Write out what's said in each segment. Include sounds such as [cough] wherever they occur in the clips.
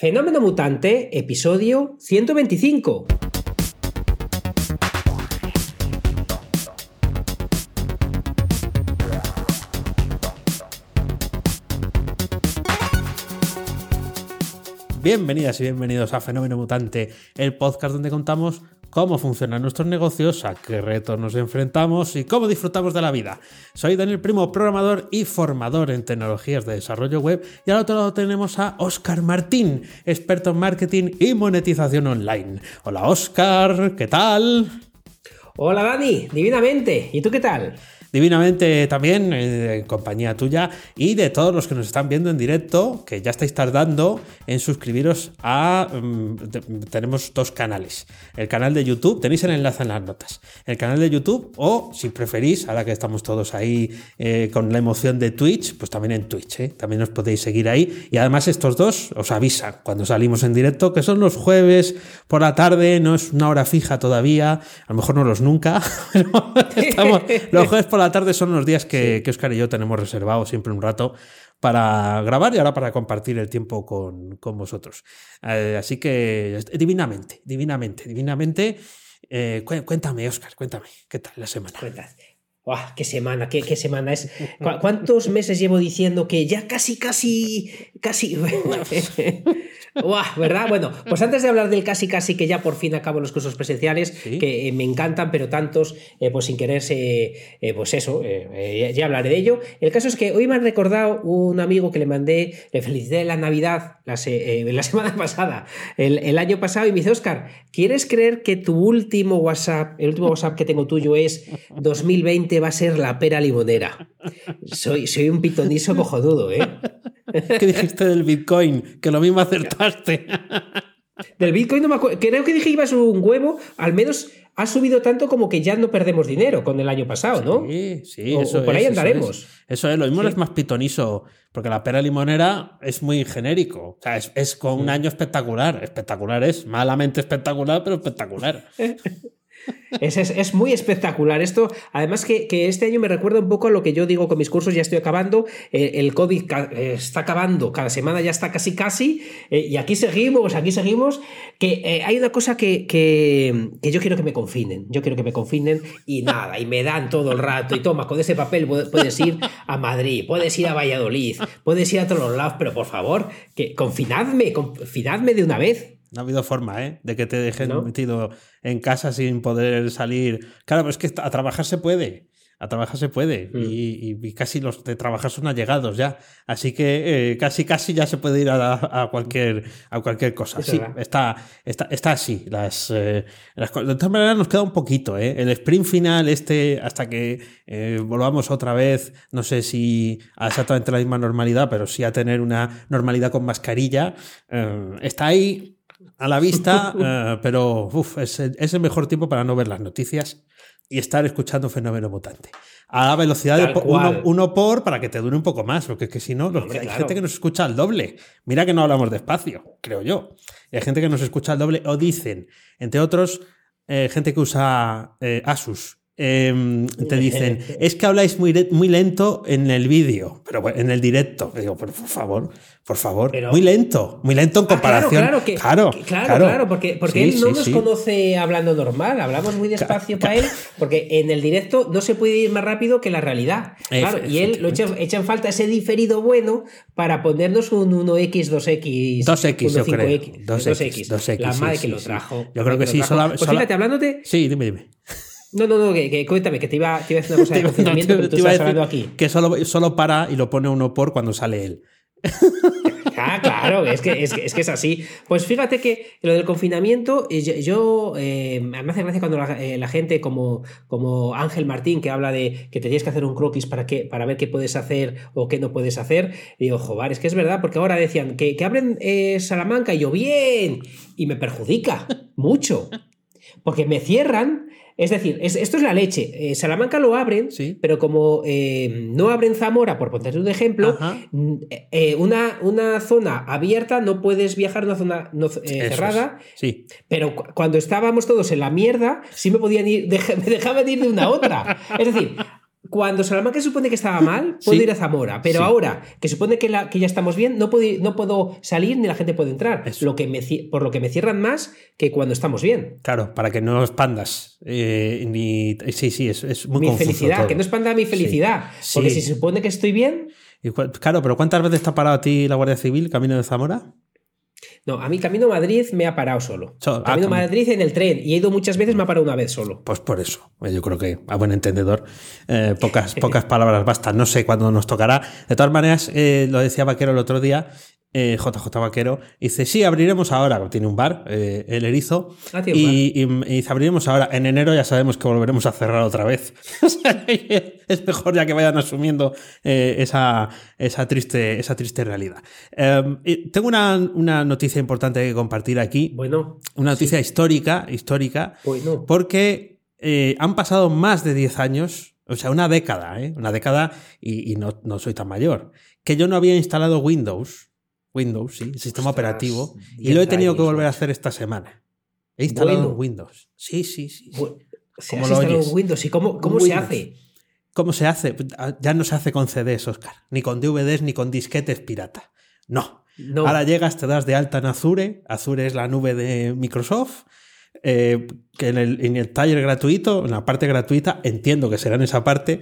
Fenómeno Mutante, episodio 125. Bienvenidas y bienvenidos a Fenómeno Mutante, el podcast donde contamos cómo funcionan nuestros negocios, a qué retos nos enfrentamos y cómo disfrutamos de la vida. Soy Daniel Primo, programador y formador en tecnologías de desarrollo web y al otro lado tenemos a Oscar Martín, experto en marketing y monetización online. Hola Oscar, ¿qué tal? Hola Dani, divinamente. ¿Y tú qué tal? Divinamente también eh, en compañía tuya y de todos los que nos están viendo en directo, que ya estáis tardando en suscribiros a... Mm, tenemos dos canales. El canal de YouTube, tenéis el enlace en las notas. El canal de YouTube o, si preferís, ahora que estamos todos ahí eh, con la emoción de Twitch, pues también en Twitch. ¿eh? También os podéis seguir ahí. Y además estos dos os avisan cuando salimos en directo, que son los jueves por la tarde, no es una hora fija todavía, a lo mejor no los nunca, [laughs] los jueves por la tarde son los días que, Oscar y yo tenemos reservado siempre un rato para grabar y ahora para compartir el tiempo con, vosotros. Eh, así que divinamente, divinamente, divinamente. Eh, cuéntame, Oscar, cuéntame, ¿qué tal la semana? ¡Qué semana! Qué, semana es! [laughs] ¿Cuántos meses llevo diciendo que ya casi, casi, casi... [laughs] ¿Verdad? Bueno, pues antes de hablar del casi casi que ya por fin acabo los cursos presenciales, que eh, me encantan, pero tantos, eh, pues sin quererse, eh, pues eso, ya hablaré de ello. El caso es que hoy me han recordado un amigo que le mandé, le felicité la Navidad la, la semana pasada, el, año pasado, y me dice, Oscar, ¿quieres creer que tu último WhatsApp, el último WhatsApp que tengo tuyo es 2020 va a ser la pera limonera? Soy, soy un pitonizo cojonudo, ¿eh? ¿Qué dijiste del Bitcoin? Que lo mismo acertaste. Del Bitcoin no me acuerdo. Creo que dije que ibas un huevo, al menos ha subido tanto como que ya no perdemos dinero con el año pasado, ¿no? Sí, sí, eso por ahí andaremos. Eso es, lo mismo es más pitonizo, porque la pera limonera es muy genérico. O sea, es, es con un año espectacular. Espectacular es, malamente espectacular, pero espectacular. [laughs] Es, muy espectacular esto. Además que, este año me recuerda un poco a lo que yo digo con mis cursos, ya estoy acabando, eh, el COVID eh, está acabando, cada semana ya está casi casi, eh, y aquí seguimos, aquí seguimos, que hay una cosa que, que, yo quiero que me confinen, yo quiero que me confinen y nada, y me dan todo el rato, y toma, con ese papel puedes ir a Madrid, puedes ir a Valladolid, puedes ir a todos pero por favor, que confinadme, confinadme de una vez. No ha habido forma, ¿eh? De que te dejen metido en casa sin poder salir. Claro, pero es que a trabajar se puede. A trabajar se puede. Mm. Y, casi los de trabajar son allegados ya. Así que eh, casi, casi ya se puede ir a, cualquier, a cualquier cosa. sí, está, está, está así. Las, eh, de todas maneras nos queda un poquito, ¿eh? El sprint final, este, hasta que eh, volvamos otra vez, no sé si a exactamente la misma normalidad, pero sí a tener una normalidad con mascarilla, está ahí a la vista, [laughs] eh, pero es, el mejor tiempo para no ver las noticias y estar escuchando Fenómeno Mutante. A la velocidad de uno, por para que te dure un poco más, porque es que si no, hay gente que nos escucha al doble. Mira que no hablamos despacio, creo yo. hay gente que nos escucha al doble o dicen, entre otros, eh, gente que usa eh, Asus Em, te dicen, es que habláis muy, muy lento en el vídeo, pero en el directo. digo, por, favor, por favor, muy lento, muy lento en ah, comparación. claro, claro, claro, claro, porque, porque él no nos conoce hablando normal, hablamos muy despacio para él, porque en el directo no se puede ir más rápido que la realidad. Claro, y él lo echa, en falta ese diferido bueno para ponernos un 1X, 2X, 2X, yo creo. 2X, 2X, la madre que lo trajo. Yo creo que sí. pues fíjate, hablándote. Sí, dime, dime. No, no, no, que, cuéntame, que te iba, te iba a decir una cosa de [laughs] confinamiento, pero tú estás hablando aquí. Que solo, solo para y lo pone uno por cuando sale él. [laughs] Ah, claro, es que es, que es así. Pues fíjate que lo del confinamiento, eh, yo, eh, me hace gracia cuando eh, la, gente como, como Ángel Martín, que habla de que te tienes que hacer un croquis para, que, para ver qué puedes hacer o qué no puedes hacer, y digo, joder, es que es verdad, porque ahora decían que, que abren Salamanca y yo, bien, y me perjudica mucho. Porque me cierran es decir, esto es la leche. Eh, Salamanca lo abren, pero como eh, no abren Zamora, por ponerte un ejemplo, mm, eh, una, una, zona abierta no puedes viajar a una zona cerrada. Sí. Pero cuando estábamos todos en la mierda, sí me podían ir, [laughs] me dejaban ir de una a otra. Es decir, cuando Salamanca supone que estaba mal, [laughs] puedo ir a Zamora, pero ahora que supone que, la, que ya estamos bien, no puedo, no puedo salir ni la gente puede entrar. Lo que me, por lo que me cierran más que cuando estamos bien. Claro, para que no expandas. Eh, ni, sí, sí, es, es muy Mi felicidad, que no expanda mi felicidad. Porque si se supone que estoy bien. claro, pero ¿cuántas veces te ha parado a ti la Guardia Civil camino de Zamora? No, a mí Camino Madrid me ha parado solo. Ah, camino Madrid en el tren y he ido muchas veces, me ha parado una vez solo. Pues por eso. Yo creo que, a buen entendedor, eh, pocas, [laughs] pocas palabras bastan. No sé cuándo nos tocará. De todas maneras, eh, lo decía Vaquero el otro día, JJ eh, Vaquero, dice, sí, abriremos ahora, tiene un bar, eh, el erizo, ah, y, dice, abriremos ahora, en enero ya sabemos que volveremos a cerrar otra vez. [laughs] es mejor ya que vayan asumiendo eh, esa, esa, triste, esa triste realidad. Em, tengo una, noticia importante que compartir aquí. Bueno. Una noticia histórica, histórica, porque han pasado más de 10 años, o sea, una década, una década, y, no, no soy tan mayor, que yo no había instalado Windows Windows, sí, sistema operativo. Y lo he tenido que volver a hacer esta semana. He instalado Windows. Sí, sí, sí. ¿Cómo lo oyes? Windows y cómo, cómo se hace? ¿Cómo se hace? Ya no se hace con CDs, Oscar. Ni con DVDs, ni con disquetes pirata. No. Ahora llegas, te das de alta en Azure. Azure es la nube de Microsoft. Eh, que en el, en el, taller gratuito, en la parte gratuita, entiendo que será en esa parte,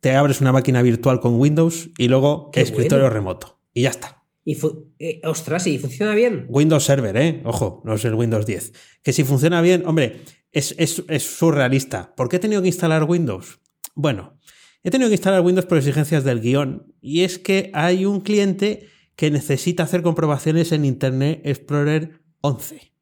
te abres una máquina virtual con Windows y luego escritorio remoto. Y ya está. Y eh, ostras, ¿y funciona bien? Windows Server, ¿eh? Ojo, no es el Windows 10. Que si funciona bien, hombre, es, surrealista. ¿Por qué he tenido que instalar Windows? Bueno, he tenido que instalar Windows por exigencias del guion. Y es que hay un cliente que necesita hacer comprobaciones en Internet Explorer 11.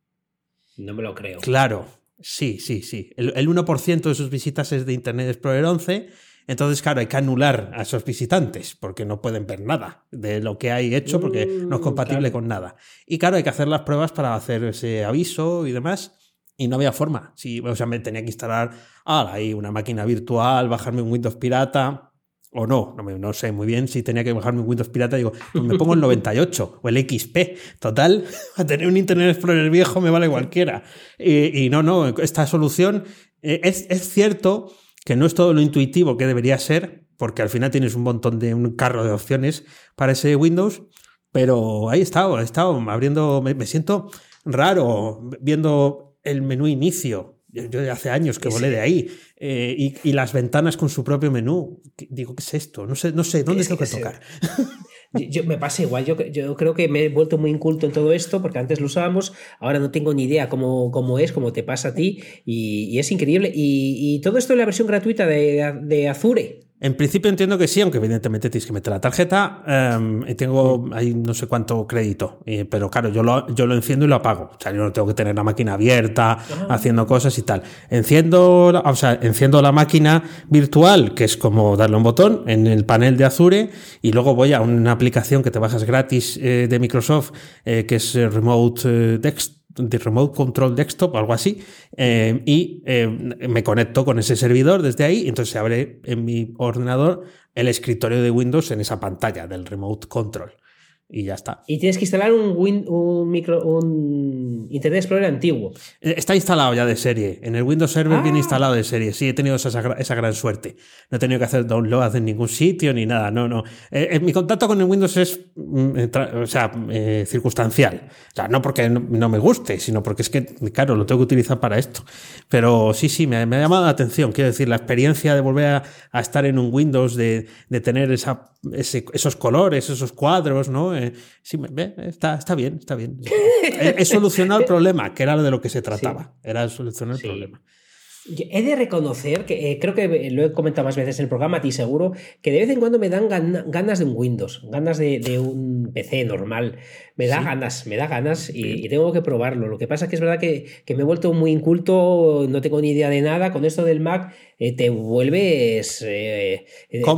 No me lo creo. Claro, sí, sí, sí. El, el 1% de sus visitas es de Internet Explorer 11 entonces, claro, hay que anular a esos visitantes porque no pueden ver nada de lo que hay hecho porque no es mm, compatible con nada. Y claro, hay que hacer las pruebas para hacer ese aviso y demás. Y no había forma. Si, o sea, me tenía que instalar ah, ahí una máquina virtual, bajarme un Windows pirata. O no, no, no, sé muy bien si tenía que bajarme un Windows pirata. Digo, pues me pongo el [laughs] 98 o el XP. Total, [laughs] a tener un Internet Explorer viejo me vale cualquiera. Y, no, no, esta solución eh, es, es cierto que no es todo lo intuitivo que debería ser, porque al final tienes un montón de un carro de opciones para ese Windows, pero ahí he estado, he estado abriendo, me, siento raro viendo el menú inicio. Yo, hace años que volé de ahí. Eh, y, las ventanas con su propio menú. Digo, ¿qué es esto? No sé, no sé, ¿dónde tengo que, tocar? [laughs] Yo, me pasa igual, yo, yo, creo que me he vuelto muy inculto en todo esto, porque antes lo usábamos, ahora no tengo ni idea cómo, cómo es, cómo te pasa a ti, y, es increíble. Y, todo esto en la versión gratuita de, de Azure. En principio entiendo que sí, aunque evidentemente tienes que meter la tarjeta. Em, y tengo ahí no sé cuánto crédito. pero claro, yo lo, yo lo enciendo y lo apago. O sea, yo no tengo que tener la máquina abierta, haciendo cosas y tal. Enciendo, o sea, enciendo la máquina virtual, que es como darle un botón en el panel de Azure, y luego voy a una aplicación que te bajas gratis eh, de Microsoft, eh, que es Remote eh, Desktop de Remote Control Desktop, algo así, eh, y eh, me conecto con ese servidor desde ahí, entonces se abre en mi ordenador el escritorio de Windows en esa pantalla del Remote Control y ya está. Y tienes que instalar un, un, micro, un Internet Explorer antiguo. Eh, está instalado ya de serie. En el Windows Server viene ah. instalado de serie. Sí, he tenido esa, esa, gran suerte. No he tenido que hacer download en ningún sitio ni nada. No, no. Eh, eh, mi contacto con el Windows es mm, o sea, circunstancial. O sea, no porque no, me guste, sino porque es que, claro, lo tengo que utilizar para esto. Pero sí, sí, me, ha llamado la atención. Quiero decir, la experiencia de volver a, a estar en un Windows, de, de tener esa esos colores, esos cuadros, ¿no? Eh, sí, está, está bien, está bien. He, solucionado el problema, que era de lo que se trataba. Era solucionar el problema. He de reconocer que eh, creo que lo he comentado más veces en el programa, a ti seguro, que de vez en cuando me dan ganas de un Windows, ganas de, un PC normal. Me da ganas, me da ganas y, tengo que probarlo. Lo que pasa es que es verdad que, me he vuelto muy inculto, no tengo ni idea de nada. Con esto del Mac eh, te vuelves.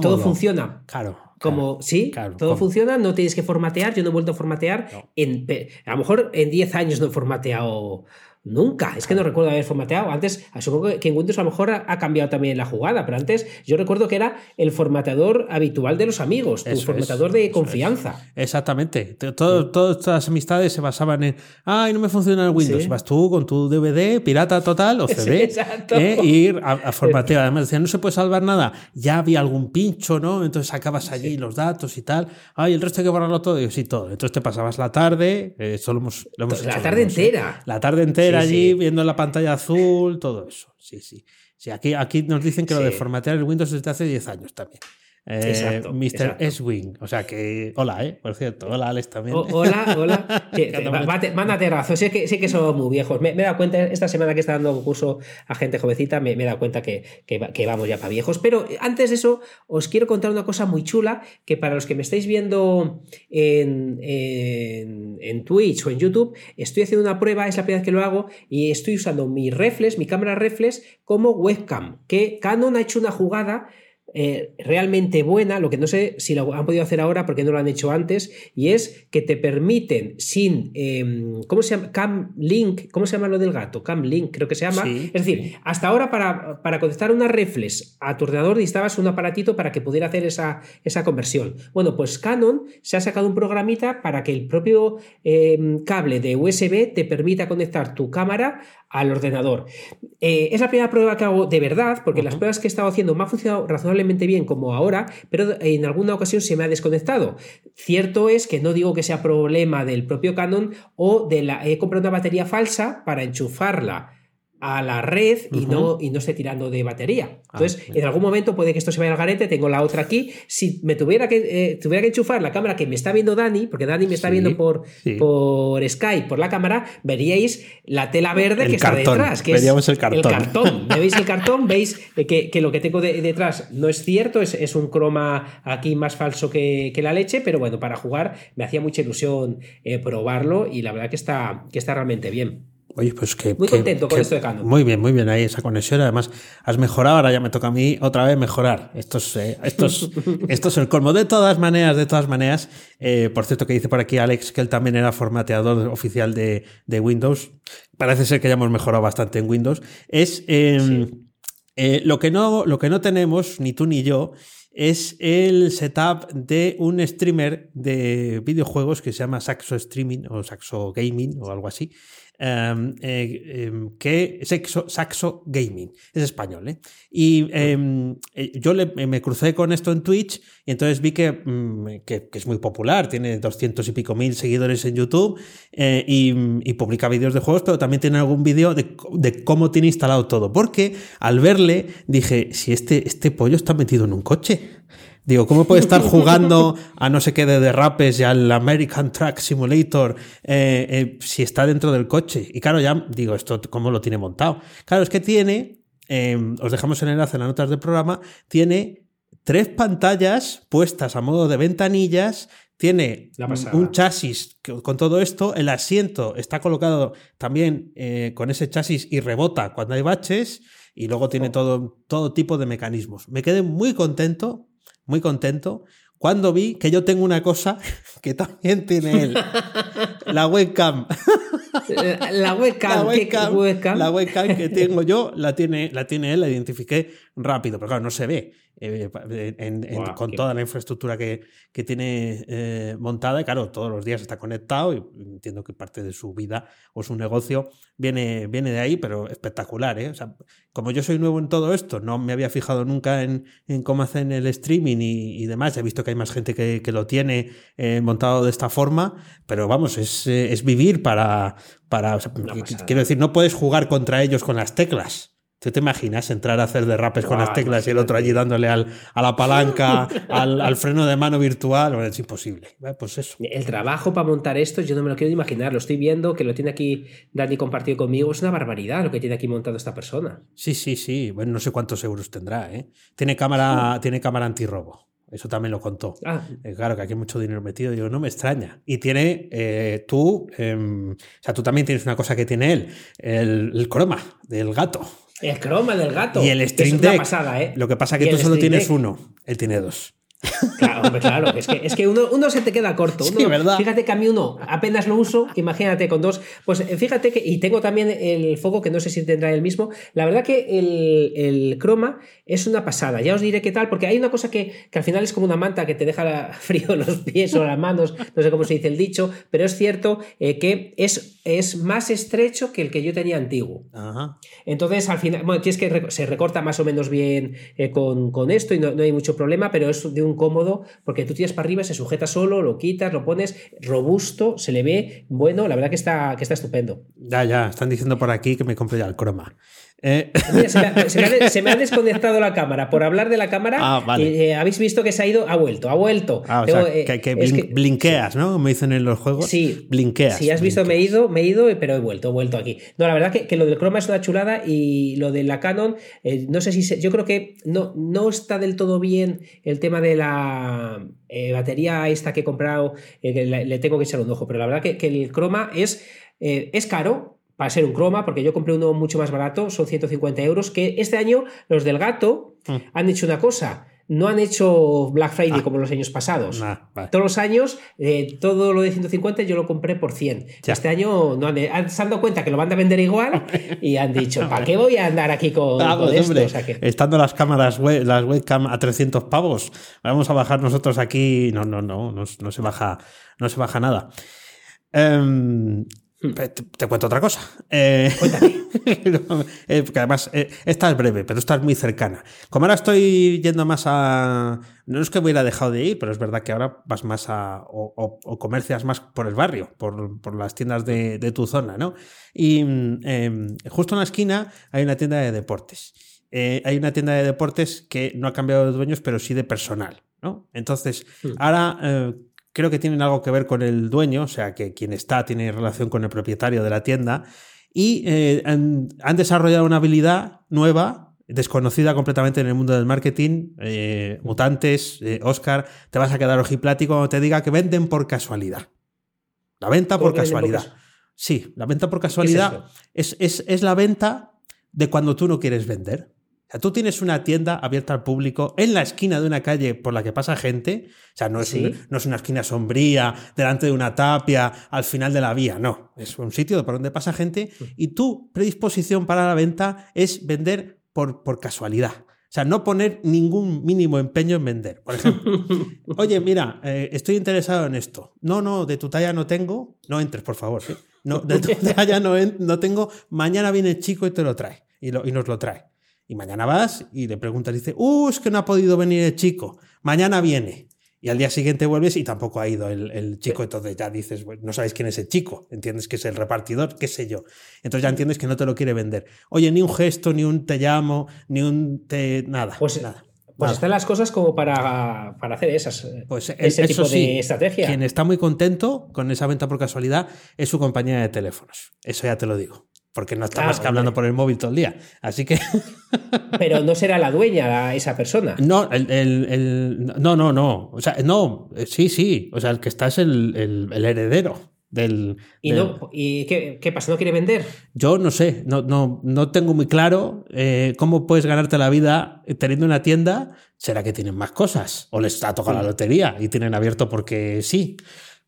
todo funciona. Claro. Como, sí, todo funciona, no tienes que formatear. Yo no he vuelto a formatear. En, a lo mejor en 10 años no he formateado Nunca, es que no recuerdo haber formateado. Antes, supongo que en Windows a lo mejor ha cambiado también la jugada, pero antes yo recuerdo que era el formateador habitual de los amigos, tu formateador de confianza. Exactamente. todas estas amistades se basaban en, ay, no me funciona el Windows. Vas tú con tu DVD, pirata total o [laughs] CD, ¿eh? ir a, formatear. Además, decían, no se puede salvar nada. Ya había algún pincho, ¿no? Entonces sacabas allí los datos y tal. Ay, el resto hay que borrarlo todo. Y sí, todo. Entonces te pasabas la tarde, eh, solo hemos, lo hemos La tarde entera. La tarde entera allí viendo la pantalla azul, todo eso. Sí, sí. Sí, aquí, aquí nos dicen que lo de formatear el Windows es desde hace 10 años también. Eh, Mr. S-Wing. O sea que. Hola, ¿eh? Por cierto. Hola, Alex también. hola, hola. [laughs] mándate razo. Sé que, sé que somos muy viejos. Me, he dado cuenta, esta semana que está dando curso a gente jovencita, me, he dado cuenta que, que, vamos ya para viejos. Pero antes de eso, os quiero contar una cosa muy chula que para los que me estáis viendo en, en, en Twitch o en YouTube, estoy haciendo una prueba, es la primera vez que lo hago, y estoy usando mi reflex, mi cámara reflex, como webcam. Que Canon ha hecho una jugada eh, realmente buena, lo que no sé si lo han podido hacer ahora porque no lo han hecho antes, y es que te permiten sin, em, ¿cómo se llama? Cam Link, ¿cómo se llama lo del gato? Cam Link creo que se llama. es decir, hasta ahora para, para conectar una reflex a tu ordenador necesitabas un aparatito para que pudiera hacer esa, esa conversión. Bueno, pues Canon se ha sacado un programita para que el propio em, cable de USB te permita conectar tu cámara al ordenador. Eh, es la primera prueba que hago de verdad, porque las pruebas que he estado haciendo me han funcionado razonablemente bien como ahora, pero en alguna ocasión se me ha desconectado. Cierto es que no digo que sea problema del propio Canon o de la... He comprado una batería falsa para enchufarla a la red y, no, y no esté tirando de batería. Ah, Entonces, en algún momento puede que esto se vaya al garete, tengo la otra aquí. Si me tuviera que, eh, tuviera que enchufar la cámara que me está viendo Dani, porque Dani me está viendo por, por Skype, por la cámara, veríais la tela verde que está detrás. Que Veríamos el cartón. El cartón. ¿Me [laughs] veis el cartón? Veis que, que lo que tengo detrás no es cierto, es, es, un croma aquí más falso que, que, la leche, pero bueno, para jugar me hacía mucha ilusión eh, probarlo y la verdad que está, que está realmente bien. Oye, pues que. Muy contento con esto de Canon. Muy bien, muy bien ahí esa conexión. Además, has mejorado, ahora ya me toca a mí otra vez mejorar. Esto es, eh, [laughs] esto es, el colmo. De todas maneras, de todas maneras, eh, por cierto, que dice por aquí Alex que él también era formateador oficial de, Windows. Parece ser que ya hemos mejorado bastante en Windows. Es em, eh, lo, que no, lo que no tenemos, ni tú ni yo, es el setup de un streamer de videojuegos que se llama Saxo Streaming o Saxo Gaming o algo así. Em, eh, em, que Saxo, Saxo, Gaming, es español. ¿eh? Y em, eh, yo me crucé con esto en Twitch y entonces vi mm, que, que, es muy popular, tiene doscientos y pico mil seguidores en YouTube y, publica vídeos de juegos, pero también tiene algún vídeo de, de, cómo tiene instalado todo. Porque al verle dije, si este, este pollo está metido en un coche. Digo, ¿cómo puede estar [laughs] jugando a no sé qué de derrapes y al American Track Simulator eh, eh, si está dentro del coche? Y claro, ya digo, ¿esto cómo lo tiene montado? Claro, es que tiene, em, os dejamos el enlace en las notas del programa, tiene tres pantallas puestas a modo de ventanillas tiene un chasis con todo esto, el asiento está colocado también eh, con ese chasis y rebota cuando hay baches y luego tiene oh. todo, todo tipo de mecanismos. Me quedé muy contento muy contento cuando vi que yo tengo una cosa [laughs] que también tiene él. [laughs] la webcam. La webcam, la webcam, La webcam que tengo yo la tiene, la tiene él, la identifiqué rápido, pero claro, no se ve. Eh, con toda la infraestructura que, que tiene eh, montada. Y claro, todos los días está conectado y entiendo que parte de su vida o su negocio viene, viene de ahí, pero espectacular. ¿eh? O sea, como yo soy nuevo en todo esto, no me había fijado nunca en, en cómo hacen el streaming y, demás. He visto que hay más gente que, que lo tiene montado de esta forma, pero vamos, es, es vivir para... para quiero decir, no puedes jugar contra ellos con las teclas. ¿Tú te imaginas entrar a hacer derrapes con las teclas y el otro allí dándole al, a la palanca, al, freno de mano virtual? Bueno, es imposible. Pues eso. El trabajo para montar esto, yo no me lo quiero imaginar. Lo estoy viendo, que lo tiene aquí Dani compartido conmigo. Es una barbaridad lo que tiene aquí montado esta persona. Sí, sí, sí. Bueno, no sé cuántos euros tendrá. ¿eh? Tiene cámara, tiene cámara antirrobo. Eso también lo contó. Ah. Eh, claro que aquí hay mucho dinero metido. Digo, no me extraña. Y tiene eh, tú, em, o sea, tú también tienes una cosa que tiene él, el, el croma del gato. El croma del gato. Y el Stream Deck. ¿eh? Lo que pasa es que tú solo tienes uno, él tiene dos. Claro, claro. Es que, es que uno, uno, se te queda corto. Uno, ¿verdad? Fíjate que a mí uno apenas lo uso, imagínate con dos. Pues eh, fíjate que, y tengo también el foco que no sé si tendrá el mismo. La verdad que el, el croma es una pasada. Ya os diré qué tal, porque hay una cosa que, que al final es como una manta que te deja [laughs] frío los pies o las manos, no sé cómo se dice el dicho, pero es cierto eh, que es, es más estrecho que el que yo tenía antiguo. Ajá. Entonces, al final, bueno, tienes que se recorta más o menos bien eh, con, con, esto y no, no hay mucho problema, pero es de un cómodo porque tú tiras para arriba, se sujeta solo, lo quitas, lo pones robusto, se le ve bueno, la verdad que está, que está estupendo. Ya, ya, están diciendo por aquí que me compre ya el croma. Eh... Mira, se, me, se, me ha, [laughs] se, me ha, desconectado la cámara. Por hablar de la cámara, ah, vale. eh, habéis visto que se ha ido, ha vuelto, ha vuelto. Ah, o sea, Pero, eh, que, que, blin, que, blinqueas, ¿no? Me dicen en los juegos. Sí. Blinqueas. Sí, has visto, blinqueas. me he ido, me he ido, pero he vuelto, he vuelto aquí. No, la verdad que, que lo del croma es una chulada y lo de la Canon, eh, no sé si se, yo creo que no, no está del todo bien el tema de la eh, batería esta que he comprado, eh, le, le, tengo que echar un ojo, pero la verdad que, que el croma es, eh, es caro, para ser un croma, porque yo compré uno mucho más barato, son 150 euros, que este año los del gato mm. han hecho una cosa. No han hecho Black Friday ah, como los años pasados. Nah, vale. Todos los años, eh, todo lo de 150 yo lo compré por 100. Ya. Este año no han, han, se han dado cuenta que lo van a vender igual [laughs] y han dicho, ¿para qué voy a andar aquí con, ah, con pues, esto? Hombre, o sea que... Estando las cámaras, web, las webcam a 300 pavos, vamos a bajar nosotros aquí. No, no, no, no, no se baja, no se baja nada. Um, te, te, cuento otra cosa. Eh, [laughs] eh, porque además, eh, esta es breve, pero esta es muy cercana. Como ahora estoy yendo más a. No es que hubiera dejado de ir, pero es verdad que ahora vas más a. o, o, o comercias más por el barrio, por, por las tiendas de, de, tu zona, ¿no? Y eh, justo en la esquina hay una tienda de deportes. Eh, hay una tienda de deportes que no ha cambiado de dueños, pero sí de personal, ¿no? Entonces, sí. ahora creo que tienen algo que ver con el dueño, o sea, que quien está tiene relación con el propietario de la tienda, y eh, han, han, desarrollado una habilidad nueva, desconocida completamente en el mundo del marketing, eh, mutantes, eh, Oscar, te vas a quedar ojiplático cuando te diga que venden por casualidad. La venta por casualidad. Por sí, la venta por casualidad es, es, es, es la venta de cuando tú no quieres vender. O sea, tú tienes una tienda abierta al público en la esquina de una calle por la que pasa gente. O sea, no es, no es una esquina sombría, delante de una tapia, al final de la vía. No, es un sitio por donde pasa gente y tu predisposición para la venta es vender por, por casualidad. O sea, no poner ningún mínimo empeño en vender. Por ejemplo, [laughs] oye, mira, eh, estoy interesado en esto. No, no, de tu talla no tengo. No entres, por favor. No, de tu [laughs] talla no, no tengo. Mañana viene el chico y te lo trae. Y, lo, y nos lo trae. Y mañana vas y le preguntas, dice, uh, es que no ha podido venir el chico, mañana viene. Y al día siguiente vuelves y tampoco ha ido el, el chico, entonces ya dices, bueno, no sabes quién es el chico, entiendes que es el repartidor, qué sé yo. Entonces ya entiendes que no te lo quiere vender. Oye, ni un gesto, ni un te llamo, ni un te... nada. Pues, nada. Pues están las cosas como para, para hacer esas, pues ese eso tipo sí, de estrategia. Quien está muy contento con esa venta por casualidad es su compañía de teléfonos. Eso ya te lo digo porque no está ah, más que hablando por el móvil todo el día. Así que. [laughs] Pero no será la dueña esa persona. No, el, el, el, no, no, no. O sea, no, sí, sí. O sea, el que está es el, el heredero. Del, ¿Y, del... No, ¿y qué, qué, pasa? ¿No quiere vender? Yo no sé, no, no, no tengo muy claro eh, cómo puedes ganarte la vida teniendo una tienda. ¿Será que tienen más cosas? ¿O les ha tocado sí. la lotería y tienen abierto porque sí?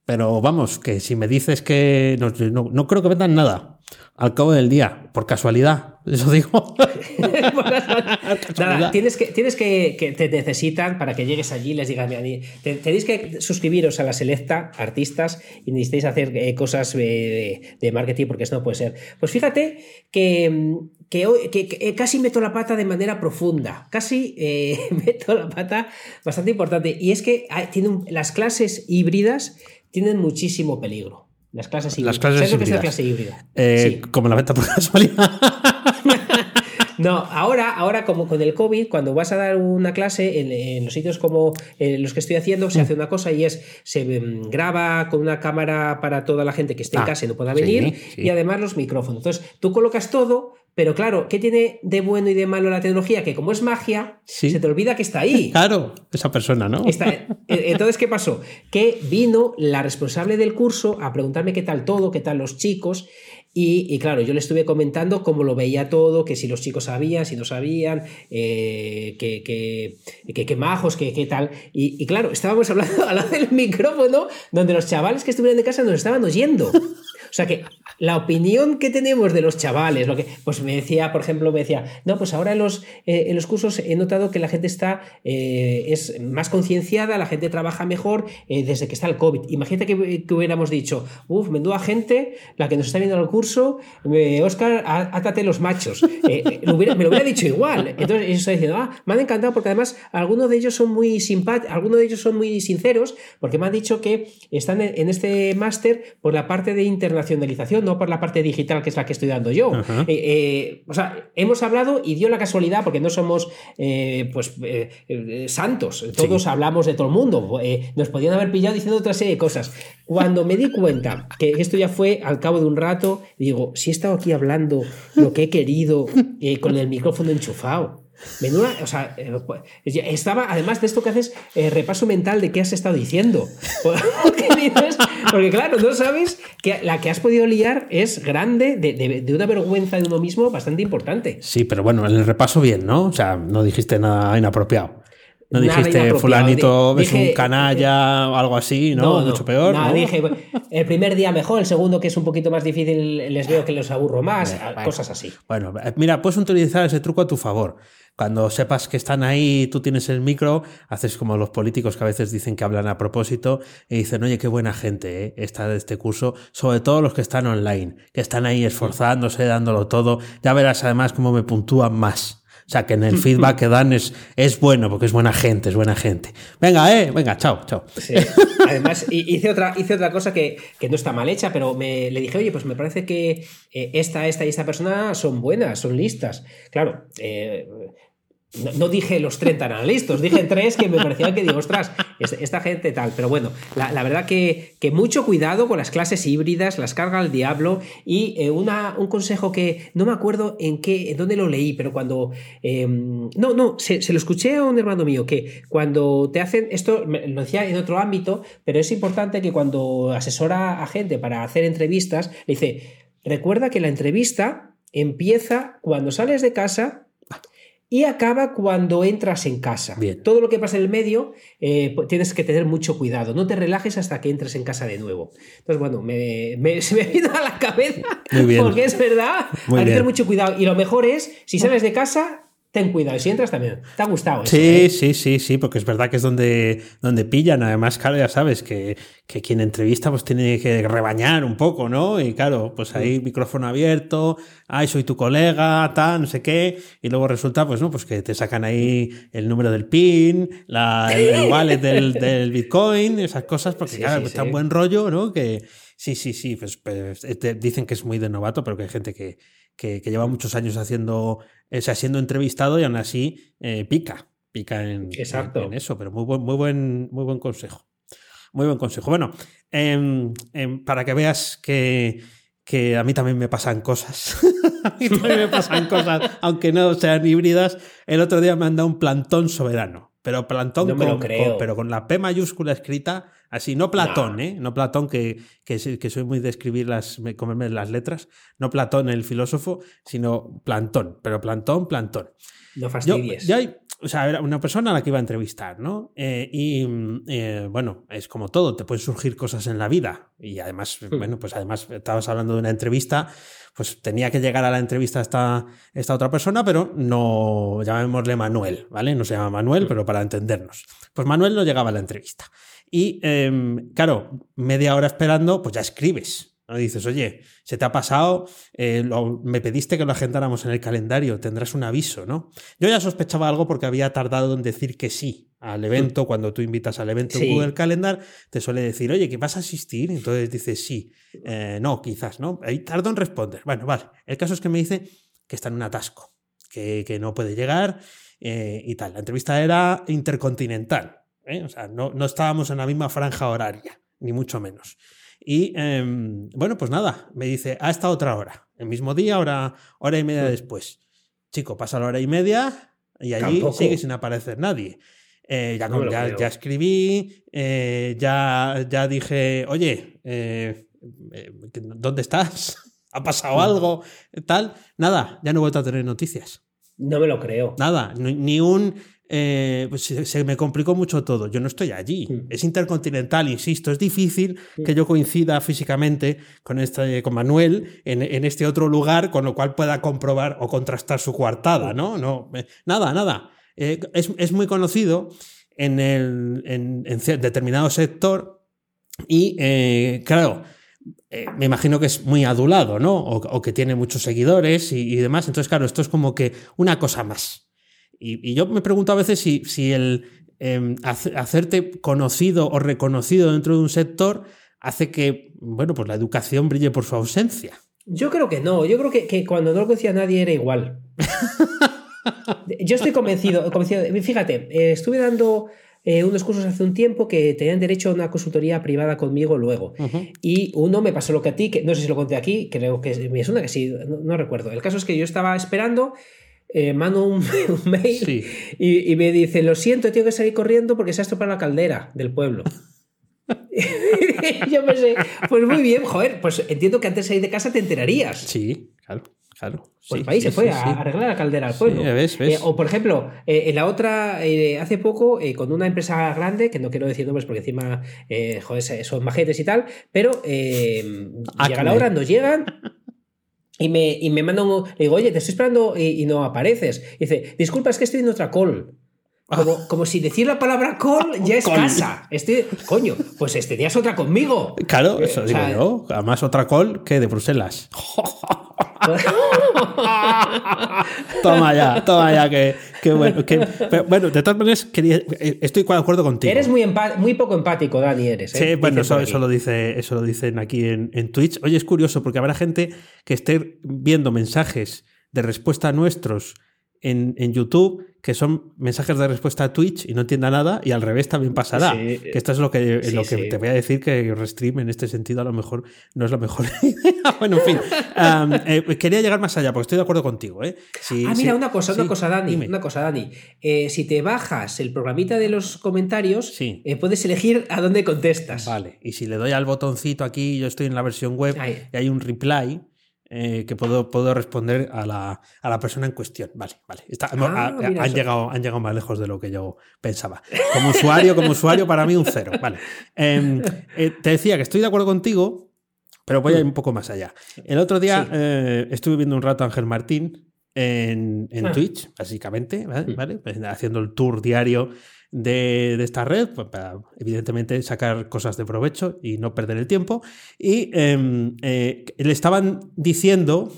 Pero vamos, que si me dices que no, no, no creo que vendan nada al cabo del día, por casualidad, eso digo. [laughs] Nada, tienes que, tienes que, que, te necesitan para que llegues allí y les digas, mira, tenéis que suscribiros a la Selecta, artistas, y necesitáis hacer eh, cosas de, de, marketing porque eso no puede ser. Pues fíjate que, que, que casi meto la pata de manera profunda, casi eh, [laughs] meto la pata bastante importante, y es que hay, tienen, las clases híbridas tienen muchísimo peligro. Las clases híbridas. Las clases ¿Sabes híbridas. lo que es la clase híbrida? Eh, sí. Como la venta por casualidad. [laughs] No, ahora, ahora como con el COVID, cuando vas a dar una clase en, en los sitios como en los que estoy haciendo, se hace una cosa y es, se um, graba con una cámara para toda la gente que esté ah, en casa y no pueda venir, sí, sí. y además los micrófonos. Entonces, tú colocas todo, pero claro, ¿qué tiene de bueno y de malo la tecnología? Que como es magia, sí. se te olvida que está ahí. [laughs] Claro, esa persona, ¿no? Está, eh, entonces, ¿qué pasó? Que vino la responsable del curso a preguntarme qué tal todo, qué tal los chicos, Y, claro, yo le estuve comentando cómo lo veía todo, que si los chicos sabían, si no sabían, eh, que, que, majos, que, tal. Y, claro, estábamos hablando [laughs] al lado del micrófono donde los chavales que estuvieran de casa nos estaban oyendo. O sea que la opinión que tenemos de los chavales, lo que, pues me decía, por ejemplo, me decía, no, pues ahora en los, eh, en los cursos he notado que la gente está, eh, es más concienciada, la gente trabaja mejor eh, desde que está el COVID. Imagínate que, hubiéramos dicho, uff, menuda gente, la que nos está viendo en el curso, Oscar, átate los machos. me lo hubiera dicho igual. Entonces ellos están diciendo, ah, me han encantado porque además algunos de ellos son muy simpáticos, algunos de ellos son muy sinceros, porque me han dicho que están en, este máster por la parte de internacionalización, no por la parte digital que es la que estoy dando yo. Eh, eh, o sea, hemos hablado y dio la casualidad, porque no somos eh, pues santos, todos hablamos de todo el mundo, nos podían haber pillado diciendo otra serie de cosas. Cuando me di cuenta que esto ya fue al cabo de un rato, digo, si he estado aquí hablando lo que he querido con el micrófono enchufado. Menuda, o sea, pues, estaba, además de esto que haces, repaso mental de qué has estado diciendo. [laughs] Porque, claro, no sabes que la que has podido liar es grande, de, una vergüenza de uno mismo bastante importante. Sí, pero bueno, en el repaso bien, ¿no? O sea, no dijiste nada inapropiado. No dijiste fulanito es un canalla o algo así, ¿no? Mucho peor. No, dije el primer día mejor, el segundo que es un poquito más difícil les veo que los aburro más, cosas así. Bueno, mira, puedes utilizar ese truco a tu favor. Cuando sepas que están ahí, tú tienes el micro, haces como los políticos que a veces dicen que hablan a propósito y dicen, oye, qué buena gente ¿eh? está de este curso, sobre todo los que están online, que están ahí esforzándose, dándolo todo. Ya verás además cómo me puntúan más. O sea, que en el [laughs] feedback que dan es, es bueno, porque es buena gente, es buena gente. Venga, eh, venga, chao, chao. Sí. Además, hice otra, hice otra cosa que, no está mal hecha, pero me, le dije, oye, pues me parece que eh, esta, esta y esta persona son buenas, son listas. Claro, eh, no, dije los 30 eran listos, dije tres que me parecía que digo, ostras, esta gente tal. Pero bueno, la, verdad que, mucho cuidado con las clases híbridas, las carga al diablo. Y eh, una, un consejo que no me acuerdo en qué, en dónde lo leí, pero cuando. Em, no, no, se, lo escuché a un hermano mío que cuando te hacen. Esto lo decía en otro ámbito, pero es importante que cuando asesora a gente para hacer entrevistas, le dice: recuerda que la entrevista empieza cuando sales de casa y acaba cuando entras en casa. Todo lo que pasa en el medio eh, tienes que tener mucho cuidado. No te relajes hasta que entres en casa de nuevo. Entonces, bueno, me, [laughs] se me vino a la cabeza porque es verdad. hay que tener mucho cuidado. Y lo mejor es, si sales de casa, ten cuidado. Si entras también. ¿Te ha gustado? sí, ¿eh? sí, sí, sí, porque es verdad que es donde, donde pillan. Además, claro, ya sabes que, que, quien entrevista pues tiene que rebañar un poco, ¿no? Y claro, pues ahí micrófono abierto, ay, soy tu colega, tal, no sé qué. Y luego resulta, pues no, pues que te sacan ahí el número del PIN, la, el, [laughs] wallet del, del, Bitcoin, esas cosas, porque claro, está un buen rollo, ¿no? Que sí, sí, sí, pues, pues dicen que es muy de novato, pero que hay gente que que, lleva muchos años haciendo, o sea, siendo entrevistado y aún así eh, pica, pica en, en, eso, pero muy buen, muy buen, muy buen consejo. Muy buen consejo. Bueno, em, em, para que veas que, que a mí también me pasan cosas. [laughs] a mí también me pasan cosas, aunque no sean híbridas. El otro día me han dado un plantón soberano. Pero plantón con, pero con la P mayúscula escrita Así, no Platón, ¿eh? No Platón, que, que, soy muy de escribir las, comerme las letras. No Platón, el filósofo, sino Plantón. Pero Plantón, Plantón. No fastidies. Yo, o sea, era una persona a la que iba a entrevistar, ¿no? Eh, y eh, bueno, es como todo, te pueden surgir cosas en la vida. Y además, hmm. bueno, pues además estabas hablando de una entrevista, pues tenía que llegar a la entrevista esta, esta otra persona, pero no, llamémosle Manuel, ¿vale? No se llama Manuel, hmm. pero para entendernos. Pues Manuel no llegaba a la entrevista. Y em, claro, media hora esperando, pues ya escribes. ¿No? Dices, oye, se te ha pasado, eh, me pediste que lo agendáramos en el calendario, tendrás un aviso, ¿no? Yo ya sospechaba algo porque había tardado en decir que sí al evento. Cuando tú invitas al evento en Google Calendar, te suele decir, oye, ¿qué vas a asistir? Entonces dices, sí, eh, no, quizás, ¿no? Ahí tardo en responder. Bueno, vale. El caso es que me dice que está en un atasco, que, que no puede llegar eh, y tal. La entrevista era intercontinental. O sea, no, estábamos en la misma franja horaria, ni mucho menos. Y em, bueno, pues nada, me dice, a esta otra hora, el mismo día, hora, hora y media después. Chico, pasa la hora y media y allí sigue sin aparecer nadie. Eh, ya, ya, escribí, eh, ya, ya dije, oye, ¿dónde estás? [laughs] ¿Ha pasado algo? Tal. Nada, ya no he vuelto a tener noticias. No me lo creo. Nada, ni un eh, pues se, me complicó mucho todo. Yo no estoy allí. Es intercontinental, insisto. Es difícil que yo coincida físicamente con, este, con Manuel en, este otro lugar, con lo cual pueda comprobar o contrastar su coartada, ¿no? no eh, nada, nada. Eh, es, muy conocido en, el, en, determinado sector y, claro, me imagino que es muy adulado, ¿no? O, que tiene muchos seguidores y, demás. Entonces, claro, esto es como que una cosa más. Y, yo me pregunto a veces si, si el em, hacerte conocido o reconocido dentro de un sector hace que, bueno, pues la educación brille por su ausencia. Yo creo que no, yo creo que, cuando no lo conocía nadie era igual. [laughs] yo estoy convencido, convencido fíjate, eh, estuve dando eh, unos cursos hace un tiempo que tenían derecho a una consultoría privada conmigo luego. Y uno me pasó lo que a ti, que no sé si lo conté aquí, creo que me suena que sí, no, recuerdo. El caso es que yo estaba esperando eh, mando un, [laughs] mail y, me dice, lo siento, tengo que salir corriendo porque se ha estropeado la caldera del pueblo. [laughs] [laughs] yo pensé, pues muy bien, joder, pues entiendo que antes de salir de casa te enterarías. Sí, claro. Claro. Pues país se fue a arreglar la caldera al pueblo. Eh, o por ejemplo, eh, en la otra, hace poco, con una empresa grande, que no quiero decir nombres porque encima joder, son majetes y tal, pero llega la hora, nos llegan, y me, y me manda un. Le digo, oye, te estoy esperando y, no apareces. Y dice, disculpa, es que estoy en otra call. Como, como si decir la palabra call ya es casa. Estoy, coño, pues tenías otra conmigo. Claro, eso digo yo. Además, otra call que de Bruselas. [laughs] toma ya, toma ya, que, bueno. bueno, de todas maneras, eh, estoy de acuerdo contigo. Eres muy, muy poco empático, Dani, eres. ¿eh? Sí, bueno, eso, eso, lo dice, eso lo dicen aquí en, en Twitch. Oye, es curioso porque habrá gente que esté viendo mensajes de respuesta a nuestros en, en YouTube que son mensajes de respuesta a Twitch y no entienda nada, y al revés también pasará. que esto es lo que, lo que te voy a decir, que Restream en este sentido a lo mejor no es la mejor [laughs] idea. bueno, en fin, [laughs] eh, quería llegar más allá, porque estoy de acuerdo contigo. ¿eh? ah, mira, una cosa, una cosa, Dani, una cosa, Dani. Eh, si te bajas el programita de los comentarios, eh, puedes elegir a dónde contestas. Vale, y si le doy al botoncito aquí, yo estoy en la versión web, y hay un reply, eh, que puedo, puedo responder a la, a la, persona en cuestión. Vale, vale. Ah, han, llegado, han llegado más lejos de lo que yo pensaba. Como usuario, como usuario, para mí un cero. Vale. Em, eh, te decía que estoy de acuerdo contigo, pero voy a ir un poco más allá. El otro día eh, estuve viendo un rato a Ángel Martín en, en ah. Twitch, básicamente, ¿vale? Mm. Pues, haciendo el tour diario de, esta red, pues, para evidentemente sacar cosas de provecho y no perder el tiempo. Y em, eh, le estaban diciendo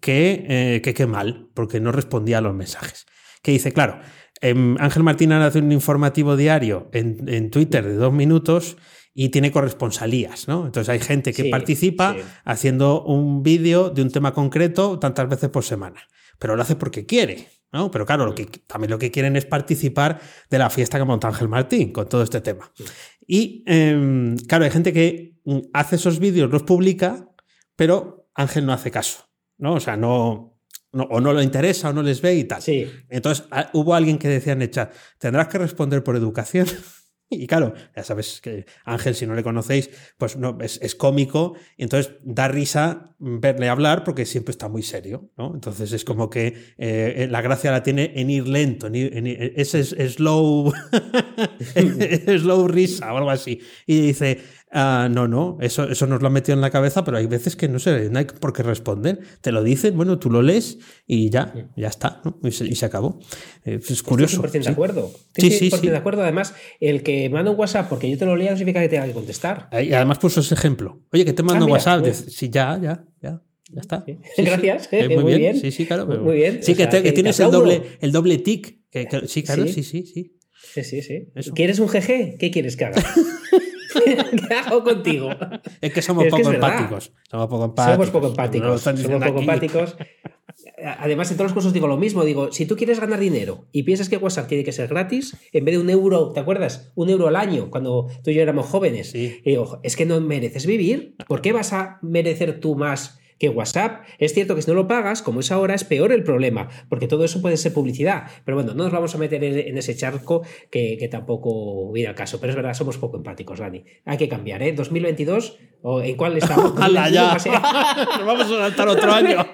que, eh, que qué mal, porque no respondía a los mensajes. Que dice, claro, em, Ángel Martín hace un informativo diario en, Twitter de dos minutos y tiene corresponsalías, ¿no? Entonces hay gente que participa haciendo un vídeo de un tema concreto tantas veces por semana, pero lo hace porque quiere. Pero claro, lo que, también lo que quieren es participar de la fiesta que monta Ángel Martín con todo este tema. Y em, claro, hay gente que mm, hace esos vídeos, los publica, pero Ángel no hace caso, ¿no? O sea, no, o no lo interesa o no les ve y tal. Entonces, ah, hubo alguien que decía en el chat, tendrás que responder por educación. [laughs] [laughs] Y claro, ya sabes que Ángel, si no le conocéis, pues no, es, cómico y entonces da risa verle hablar porque siempre está muy serio, ¿no? Entonces es como que eh, eh, la gracia la tiene en ir lento, en, ir, ese es slow, [laughs] [laughs] slow risa o algo así. Y dice, Ah, no, no, eso, eso nos lo han metido en la cabeza, pero hay veces que no sé, no hay por qué responder. Te lo dicen, bueno, tú lo lees y ya, ya está, y, se, acabó. Eh, es curioso. Estoy 100% de acuerdo. sí, sí, sí. de acuerdo. Además, el que manda un WhatsApp porque yo te lo lea no significa que tenga que contestar. Y además puso ese ejemplo. Oye, que te mando un ah, WhatsApp. Pues sí, ya, ya, ya. Ya está. Gracias. Eh, muy, bien. Sí, sí, claro. muy bien. Sí, que, tienes el doble, el doble tic. sí, claro, sí, sí, sí. Sí, sí, sí. ¿Quieres un GG? ¿Qué quieres que haga? [laughs] [laughs] ¿Qué hago contigo? Es que somos poco empáticos. Somos poco empáticos. Somos poco empáticos. Somos poco empáticos. Además, en todos los cursos digo lo mismo. Digo, si tú quieres ganar dinero y piensas que WhatsApp tiene que ser gratis, en vez de un euro, ¿te acuerdas? Un euro al año, cuando tú y yo éramos jóvenes. es que no mereces vivir. ¿Por qué vas a merecer tú más que WhatsApp. Es cierto que si no lo pagas, como es ahora, es peor el problema, porque todo eso puede ser publicidad. Pero bueno, no nos vamos a meter en ese charco que, tampoco viene al caso. Pero es verdad, somos poco empáticos, Dani. Hay que cambiar, ¿eh? 2022, ¿o ¿en cuál estamos? [laughs] ya! [laughs] nos vamos a saltar otro año.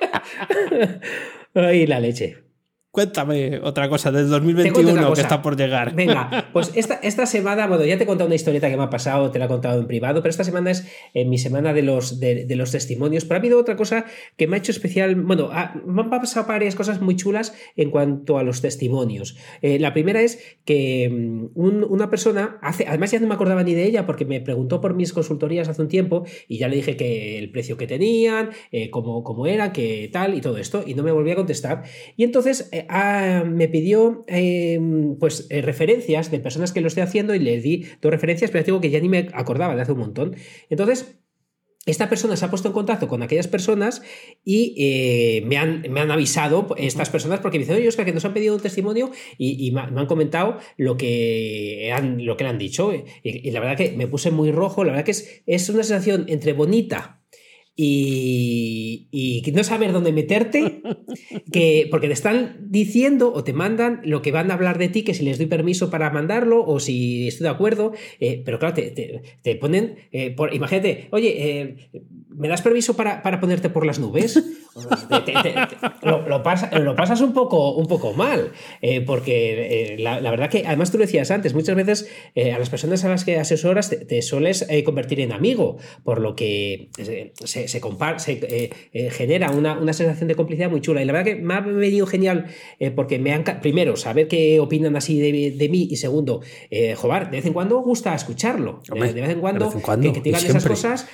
[laughs] Ay, la leche. Cuéntame otra cosa del 2021 que está por llegar. Venga, [laughs] pues esta, esta semana, bueno, ya te he contado una historieta que me ha pasado, te la he contado en privado, pero esta semana es eh, mi semana de los, de, los testimonios. Pero ha habido otra cosa que me ha hecho especial. Bueno, me han pasado varias cosas muy chulas en cuanto a los testimonios. Eh, la primera es que mm, una persona, hace, además ya no me acordaba ni de ella porque me preguntó por mis consultorías hace un tiempo y ya le dije que el precio que tenían, eh, cómo, cómo, era, qué tal y todo esto, y no me volví a contestar. Y entonces me pidió em, pues eh, referencias de personas que lo estoy haciendo y le di dos referencias, pero digo que ya ni me acordaba de hace un montón. Entonces, esta persona se ha puesto en contacto con aquellas personas y eh, me, han, me, han, avisado estas personas porque me dicen, oye, Oscar, que nos han pedido un testimonio y, me han comentado lo que, han, lo que le han dicho. Y, la verdad que me puse muy rojo, la verdad que es, es una sensación entre bonita y, no saber dónde meterte, que, porque te están diciendo o te mandan lo que van a hablar de ti, que si les doy permiso para mandarlo o si estoy de acuerdo, eh, pero claro, te, ponen, eh, por, imagínate, oye, eh, ¿me das permiso para, ponerte por las nubes? lo, pasas un poco, un poco mal, porque la, verdad que, además tú lo decías antes, muchas veces a las personas a las que asesoras te, sueles convertir en amigo, por lo que se se, se, eh, eh, genera una, una, sensación de complicidad muy chula. Y la verdad que me ha venido genial eh, porque me han, primero, saber qué opinan así de, mí y segundo, joder, de vez en cuando gusta escucharlo. de, vez en cuando, que, te digan esas cosas.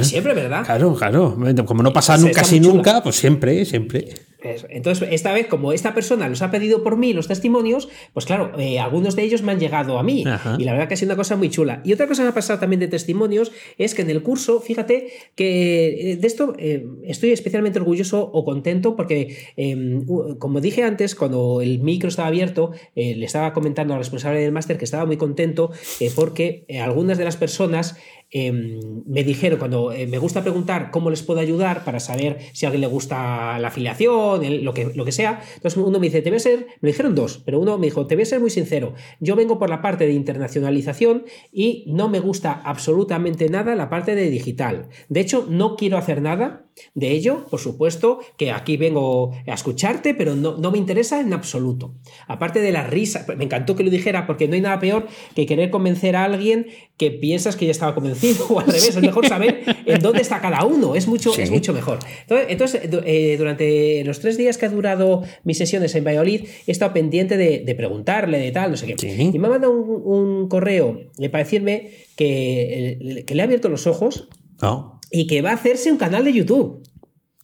siempre, ¿verdad? Claro, claro. Como no pasa nunca, casi nunca, pues siempre, siempre. Entonces, esta vez, como esta persona los ha pedido por mí los testimonios, pues claro, eh, algunos de ellos me han llegado a mí. Y la verdad que ha sido una cosa muy chula. Y otra cosa que me ha pasado también de testimonios es que en el curso, fíjate que eh, de esto eh, estoy especialmente orgulloso o contento porque, em, como dije antes, cuando el micro estaba abierto, le estaba comentando al responsable del máster que estaba muy contento porque algunas de las personas Em, me dijeron, cuando eh, me gusta preguntar cómo les puedo ayudar para saber si a alguien le gusta la afiliación, lo, que, lo que sea, entonces uno me dice, te voy a ser, me dijeron dos, pero uno me dijo, te voy a ser muy sincero, yo vengo por la parte de internacionalización y no me gusta absolutamente nada la parte de digital. De hecho, no quiero hacer nada de ello, por supuesto, que aquí vengo a escucharte, pero no, no me interesa en absoluto. Aparte de la risa, me encantó que lo dijera porque no hay nada peor que querer convencer a alguien que piensas que ya estaba convencido [laughs] o al revés. Es mejor saber en dónde está cada uno. Es mucho, es mucho mejor. Entonces, eh, durante los tres días que ha durado mis sesiones en Valladolid, he estado pendiente de, preguntarle, de tal, no sé qué. Y me ha mandado un, correo para decirme que, que, le ha abierto los ojos oh. y que va a hacerse un canal de YouTube.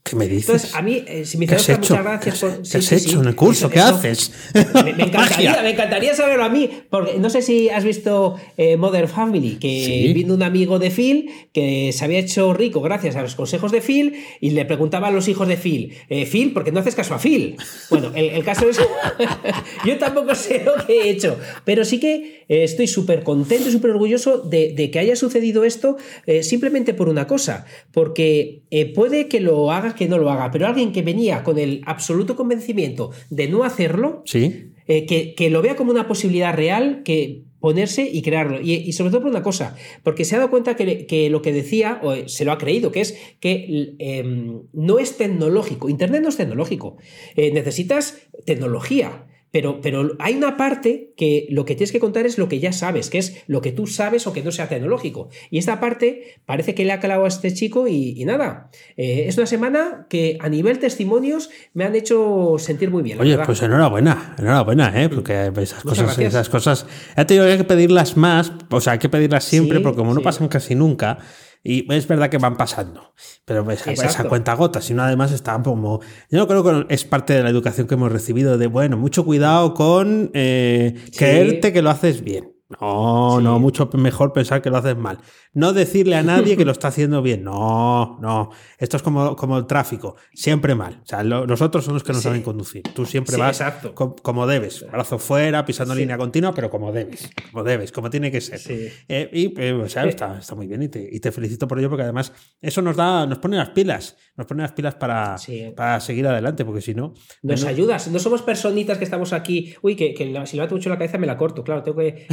¿Qué me dices? Entonces, a mí, eh, si me muchas gracias por. ¿Qué, has hecho en el curso? ¿Qué haces? Me, [laughs] encantaría, me, encantaría, saberlo a mí, porque no sé si has visto eh, Mother Family, que vino un amigo de Phil que se había hecho rico gracias a los consejos de Phil y le preguntaba a los hijos de Phil, eh, Phil, ¿por qué no haces caso a Phil? Bueno, el, caso es. [laughs] yo tampoco sé lo que he hecho, pero sí que estoy súper contento y súper orgulloso de, de, que haya sucedido esto simplemente por una cosa, porque puede que lo que no lo haga, pero alguien que venía con el absoluto convencimiento de no hacerlo, ¿Sí? Eh, que, lo vea como una posibilidad real, que ponerse y crearlo. Y, sobre todo por una cosa, porque se ha dado cuenta que, lo que decía, o se lo ha creído, que es que em, no es tecnológico. Internet no es tecnológico. Eh, necesitas tecnología. Pero, pero, hay una parte que lo que tienes que contar es lo que ya sabes, que es lo que tú sabes o que no sea tecnológico. Y esta parte parece que le ha calado a este chico y, nada. Eh, es una semana que a nivel testimonios me han hecho sentir muy bien. Oye, pues enhorabuena, enhorabuena, ¿eh? porque esas cosas, esas cosas, ya te digo, hay que pedirlas más, o sea, hay que pedirlas siempre, porque como no pasan casi nunca. Y es verdad que van pasando, pero esa, esa cuenta gota, sino además está como... Yo no creo que es parte de la educación que hemos recibido de, bueno, mucho cuidado con eh, creerte que lo haces bien. No, no, mucho mejor pensar que lo haces mal. No decirle a nadie que lo está haciendo bien. No, no. Esto es como, como el tráfico. Siempre mal. O sea, los otros son los que no saben conducir. Tú siempre vas como debes. Brazo fuera, pisando línea continua, pero como debes. Como debes, como tiene que ser. Eh, y eh, o sea, está, está, muy bien y te, y te, felicito por ello porque además eso nos da, nos pone las pilas. Nos pone las pilas para, para seguir adelante, porque si no. Nos ayudas. No somos personitas que estamos aquí. Uy, que, que si levanto mucho la cabeza me la corto. Claro, tengo que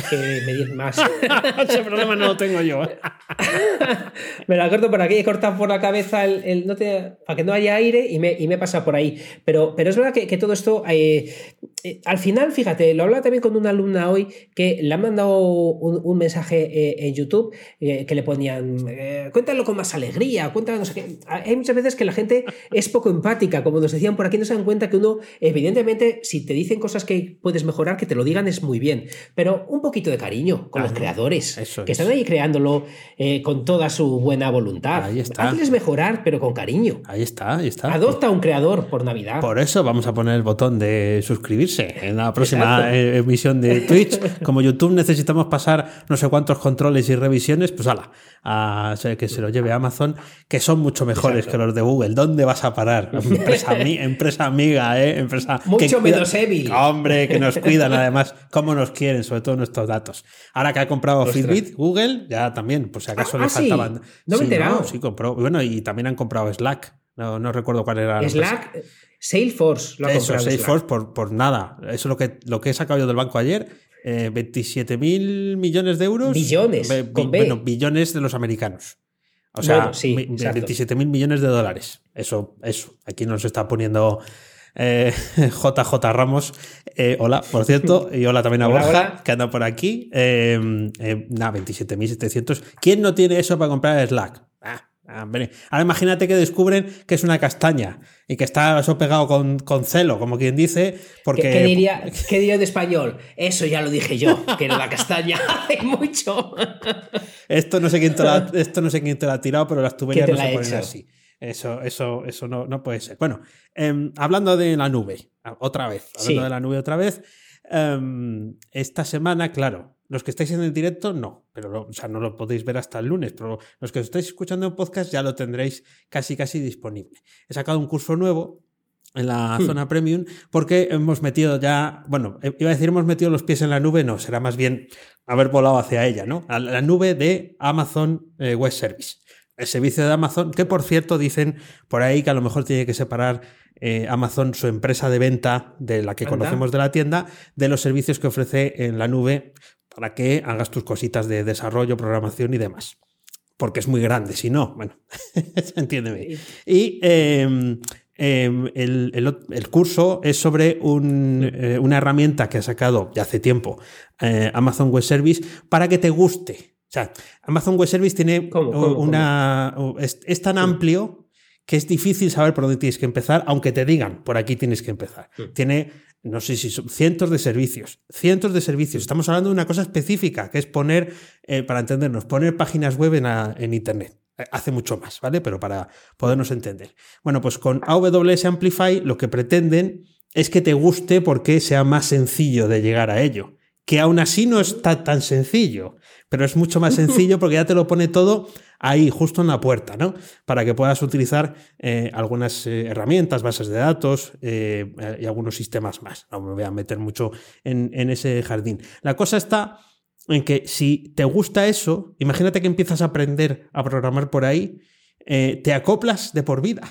medir más. [laughs] Ese problema no lo tengo yo. ¿eh? me la corto por aquí, he cortado por la cabeza el, no para que no haya aire y me, y me pasa por ahí. Pero, pero es verdad que, todo esto, eh, eh, al final, fíjate, lo hablaba también con una alumna hoy que le han mandado un, mensaje en YouTube que le ponían, cuéntalo con más alegría, cuéntalo, no sé qué. Hay muchas veces que la gente es poco empática, como nos decían por aquí, no se dan cuenta que uno, evidentemente, si te dicen cosas que puedes mejorar, que te lo digan es muy bien, pero un poquito de cariño con los creadores, que están ahí creándolo eh, con toda su buena voluntad. Ahí está. Hazles mejorar, pero con cariño. Ahí está, ahí está. Adopta un creador por Navidad. Por eso vamos a poner el botón de suscribirse en la próxima eh, emisión de [laughs] Twitch. Como YouTube necesitamos pasar no sé cuántos controles y revisiones, pues ala, a, que se lo lleve Amazon, que son mucho mejores que los de Google. ¿Dónde vas a parar? [laughs] Empresa, empresa amiga, ¿eh? Empresa mucho menos Evil. Hombre, que nos cuidan además, cómo nos quieren, sobre todo nuestros datos. Ahora que ha comprado Fitbit, Google, ya también, por si acaso ah, le faltaban. No me he enterado. sí, compró. Bueno, y también han comprado Slack. No, no recuerdo cuál era. Slack, Salesforce lo ha Eso, Salesforce por, por, nada. Eso es lo que, lo que he sacado yo del banco ayer. Eh, 27 mil millones de euros. Billones. Bueno, billones de los americanos. O sea, bueno, 27 mil millones de dólares. Eso, eso. Aquí nos está poniendo JJ eh, [laughs] Ramos. Eh, hola, por cierto. Y hola también a Borja, que anda por aquí. Eh, nada, 27.700. ¿Quién no tiene eso para comprar Slack? Ah, Ahora imagínate que descubren que es una castaña y que está eso pegado con, celo, como quien dice, porque... ¿Qué, diría, [laughs] ¿Qué, diría, de español? Eso ya lo dije yo, que era la castaña [laughs] hace mucho. esto, no sé quién te lo ha, esto no sé quién te lo ha tirado, pero las tuberías no se ponen así. Eso, eso, eso no, no puede ser. Bueno, em, hablando de la nube, otra vez, hablando de la nube otra vez, esta semana, claro, los que estáis en el directo, no, pero o sea, no lo podéis ver hasta el lunes, pero los que estáis escuchando en podcast ya lo tendréis casi casi disponible. He sacado un curso nuevo en la hmm. zona premium porque hemos metido ya, bueno, iba a decir hemos metido los pies en la nube, no, será más bien haber volado hacia ella, ¿no? A la nube de Amazon eh, Web Service el servicio de Amazon, que por cierto dicen por ahí que a lo mejor tiene que separar eh, Amazon su empresa de venta de la que conocemos de la tienda de los servicios que ofrece en la nube para que hagas tus cositas de desarrollo, programación y demás. Porque es muy grande, si no, bueno, [laughs] entiéndeme. Y em, em, el, curso es sobre eh, una herramienta que ha sacado ya hace tiempo eh, Amazon Web Service para que te guste o sea, Amazon Web Service tiene una. Es, tan amplio que es difícil saber por dónde tienes que empezar, aunque te digan por aquí tienes que empezar. Tiene, no sé si son cientos de servicios. Cientos de servicios. Estamos hablando de una cosa específica, que es poner, eh, para entendernos, poner páginas web en, en Internet eh, hace mucho más, ¿vale? Pero para podernos entender. Bueno, pues con AWS Amplify lo que pretenden es que te guste porque sea más sencillo de llegar a ello. Que aún así no está tan sencillo pero es mucho más sencillo [laughs] porque ya te lo pone todo ahí, justo en la puerta, ¿no? Para que puedas utilizar eh, algunas eh, herramientas, bases de datos eh, y algunos sistemas más. No me voy a meter mucho en, ese jardín. La cosa está en que si te gusta eso, imagínate que empiezas a aprender a programar por ahí, te acoplas de por vida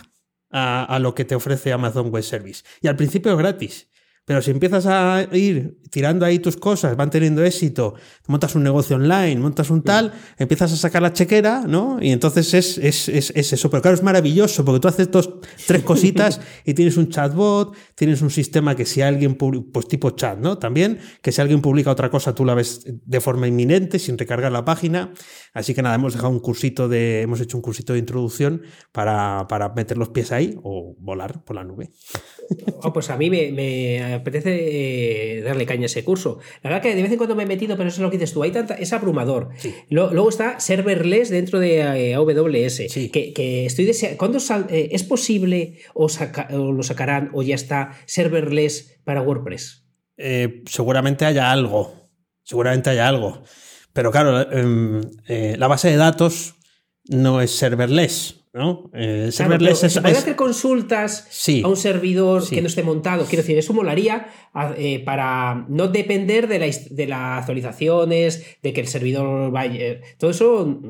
a, a, lo que te ofrece Amazon Web Service. Y al principio es gratis. Pero si empiezas a ir tirando ahí tus cosas, van teniendo éxito, montas un negocio online, montas un tal, empiezas a sacar la chequera, ¿no? Y entonces es, es, es, es eso. Pero claro, es maravilloso porque tú haces dos, tres cositas [laughs] y tienes un chatbot, tienes un sistema que si alguien, pues tipo chat, ¿no? También, que si alguien publica otra cosa, tú la ves de forma inminente, sin recargar la página. Así que nada, hemos dejado un cursito de, hemos hecho un cursito de introducción para, para meter los pies ahí o volar por la nube. Oh, pues a mí me apetece eh, darle caña a ese curso. La verdad que de vez en cuando me he metido, pero eso es lo que dices tú, hay tanta, es abrumador. luego está serverless dentro de eh, AWS, que, estoy deseando, ¿cuándo eh, es posible o, lo sacarán o ya está serverless para WordPress? seguramente haya algo. seguramente hay algo. Pero claro, em, la base de datos no es serverless. ¿No? Eh, serverless es, ¿Se puede hacer consultas a un servidor que no esté montado? Quiero decir, eso molaría eh, para no depender de, la, de las actualizaciones, de que el servidor vaya. Todo eso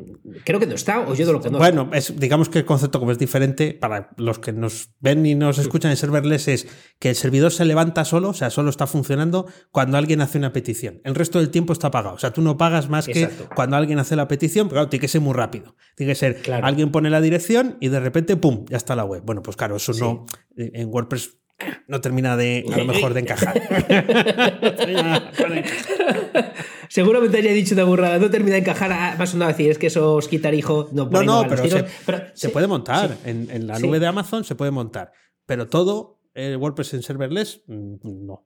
creo que no está, o yo no lo conozco. Bueno, es, digamos que el concepto, como es diferente, para los que nos ven y nos escuchan en serverless, es que el servidor se levanta solo, o sea, solo está funcionando cuando alguien hace una petición. El resto del tiempo está apagado. O sea, tú no pagas más que cuando alguien hace la petición, pero claro, tiene que ser muy rápido. Tiene que ser, alguien pone la dirección y de repente, ¡pum!, ya está la web. Bueno, pues claro, eso no. En WordPress no termina de, a lo mejor, [laughs] de encajar. Seguramente haya dicho una burrada, no termina de encajar. Más menos decir, es que eso os quitar hijo. No, no, pero, se, puede montar. En, en, la nube de Amazon se puede montar. Pero todo, el WordPress en serverless, mm, no.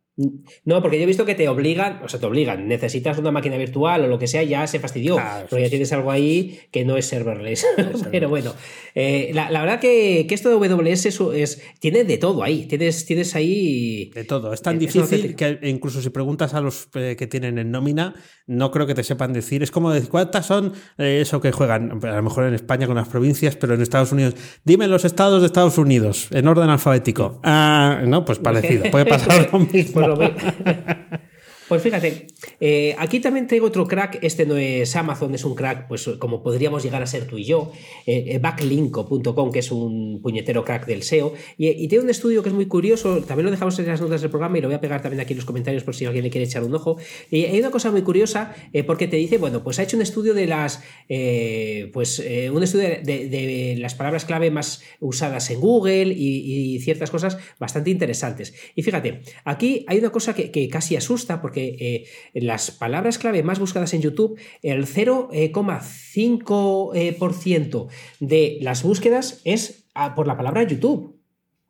No, porque yo he visto que te obligan, o sea, te obligan, necesitas una máquina virtual o lo que sea, ya se fastidió. pero ya tienes algo ahí que no es serverless. [laughs] pero bueno, eh, la, verdad que, esto de WS es, tiene de todo ahí. Tienes, tienes ahí. De todo. Es tan difícil que, incluso si preguntas a los eh, que tienen en nómina, no creo que te sepan decir. Es como decir, ¿cuántas son eh, eso que juegan? A lo mejor en España con las provincias, pero en Estados Unidos. Dime los estados de Estados Unidos, en orden alfabético. Ah, no, pues parecido. Puede pasar [laughs] lo mismo. por lo menos. Pues fíjate, eh, aquí también traigo otro crack. Este no es Amazon, es un crack, pues como podríamos llegar a ser tú y yo. Eh, eh, backlinko.com, que es un puñetero crack del SEO. Y, tiene un estudio que es muy curioso. También lo dejamos en las notas del programa y lo voy a pegar también aquí en los comentarios por si alguien le quiere echar un ojo. Y hay una cosa muy curiosa porque te dice, bueno, pues ha hecho un estudio de las, pues un estudio de, las palabras clave más usadas en Google y, ciertas cosas bastante interesantes. Y fíjate, aquí hay una cosa que casi asusta porque eh, las palabras clave más buscadas en YouTube, el 0,5% eh, de las búsquedas es ah, por la palabra YouTube.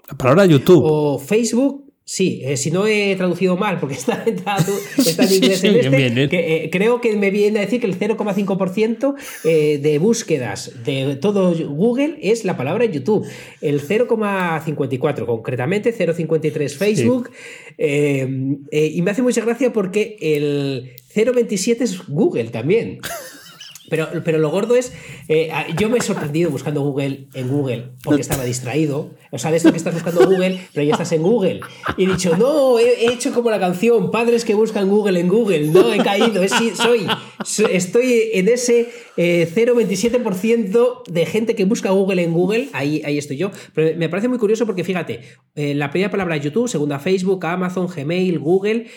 La palabra YouTube. O Facebook Sí, eh, si no he traducido mal, porque [laughs] está, [laughs] en inglés en este, que, eh, creo que me viene a decir que el 0,5% eh, de búsquedas de todo Google es la palabra YouTube. El 0,54, concretamente 0,53 Facebook. y me hace mucha gracia porque el 0,27 es Google también. [laughs] Pero, pero lo gordo es, eh, yo me he sorprendido buscando Google en Google porque estaba distraído. O sea, de esto que estás buscando Google, pero ya estás en Google. Y he dicho, no, he, hecho como la canción, padres que buscan Google en Google. No, he caído, es, soy, estoy en ese 0,27% eh, de gente que busca Google en Google. Ahí, ahí estoy yo. Pero me parece muy curioso porque fíjate, eh, la primera palabra YouTube, segunda Facebook, Amazon, Gmail, Google.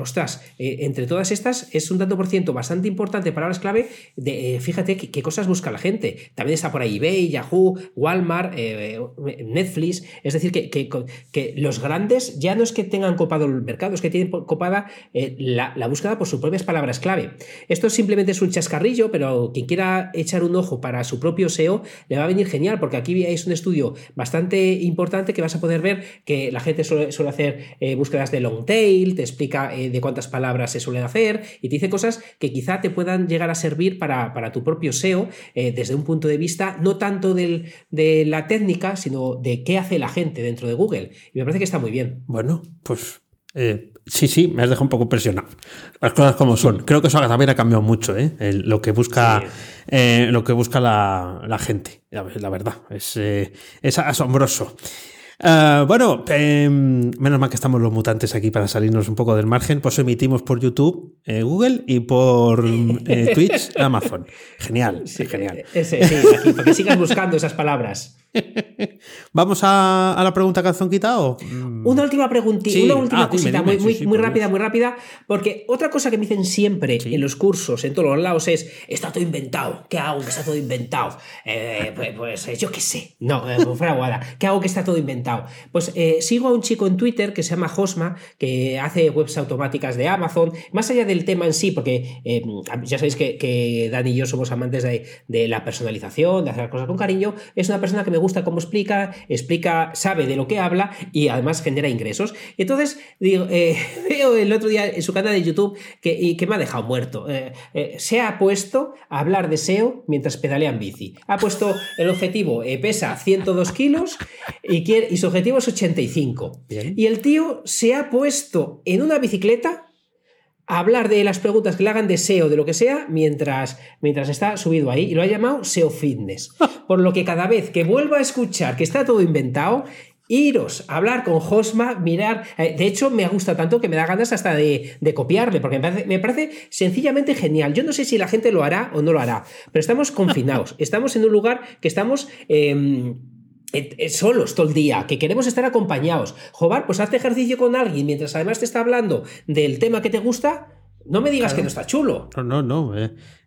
ostras, entre todas estas es un tanto por ciento bastante importante, palabras clave eh, fíjate qué, cosas busca la gente. También está por ahí eBay, Yahoo, Walmart, eh, Netflix. Es decir, que, los grandes ya no es que tengan copado el mercado, es que tienen copada eh, la, búsqueda por sus propias palabras clave. Esto simplemente es un chascarrillo, pero quien quiera echar un ojo para su propio SEO le va a venir genial, porque aquí veis un estudio bastante importante que vas a poder ver que la gente suele, hacer búsquedas de long tail, te explica de cuántas palabras se suelen hacer y te dice cosas que quizá te puedan llegar a servir para para, tu propio SEO eh, desde un punto de vista no tanto de la técnica, sino de qué hace la gente dentro de Google. Y me parece que está muy bien. Bueno, pues eh, sí, sí, me has dejado un poco presionado. Las cosas como son. Creo que eso también ha cambiado mucho, ¿eh? lo que busca, lo que busca la, gente. La, verdad, es, es asombroso. Ah, bueno, em, menos mal que estamos los mutantes aquí para salirnos un poco del margen. Pues emitimos por YouTube, eh, Google y por eh, [laughs] Twitch, Amazon. Genial, sí, genial. Eh, sí, aquí, para que sigas buscando esas palabras. [laughs] ¿Vamos a, la pregunta calzonquita o...? Mm. Una última preguntita, una última ah, cosita muy, muy, rápida, muy rápida, porque otra cosa que me dicen siempre en los cursos, en todos los lados, es, está todo inventado, ¿qué hago que está todo inventado? Eh, pues, pues eh, yo qué sé, no, eh, fuera guada, ¿qué hago que está todo inventado? Pues sigo a un chico en Twitter que se llama Josma, que hace webs automáticas de Amazon, más allá del tema en sí, porque ya sabéis que, que Dani y yo somos amantes de, de la personalización, de hacer las cosas con cariño, es una persona que me gusta cómo explica, explica, sabe de lo que habla y además genera ingresos. Entonces, digo, eh, [laughs] veo el otro día en su canal de YouTube que, y que me ha dejado muerto. Eh, eh, se ha puesto a hablar de SEO mientras pedalea en bici. Ha puesto el objetivo, pesa 102 kilos y, quiere, y su objetivo es 85. Y el tío se ha puesto en una bicicleta hablar de las preguntas que le hagan de SEO, de lo que sea, mientras, mientras está subido ahí. Y lo ha llamado SEO Fitness. [laughs] Por lo que cada vez que vuelva a escuchar que está todo inventado, iros a hablar con Josma, mirar. Eh, de hecho, me gusta tanto que me da ganas hasta de, copiarle, porque me parece, sencillamente genial. Yo no sé si la gente lo hará o no lo hará, pero estamos confinados. [laughs] estamos en un lugar que estamos. Em, eh, solos todo el día, que queremos estar acompañados. Jobar, pues hazte ejercicio con alguien mientras además te está hablando del tema que te gusta. No me digas que no está chulo. No, no, no.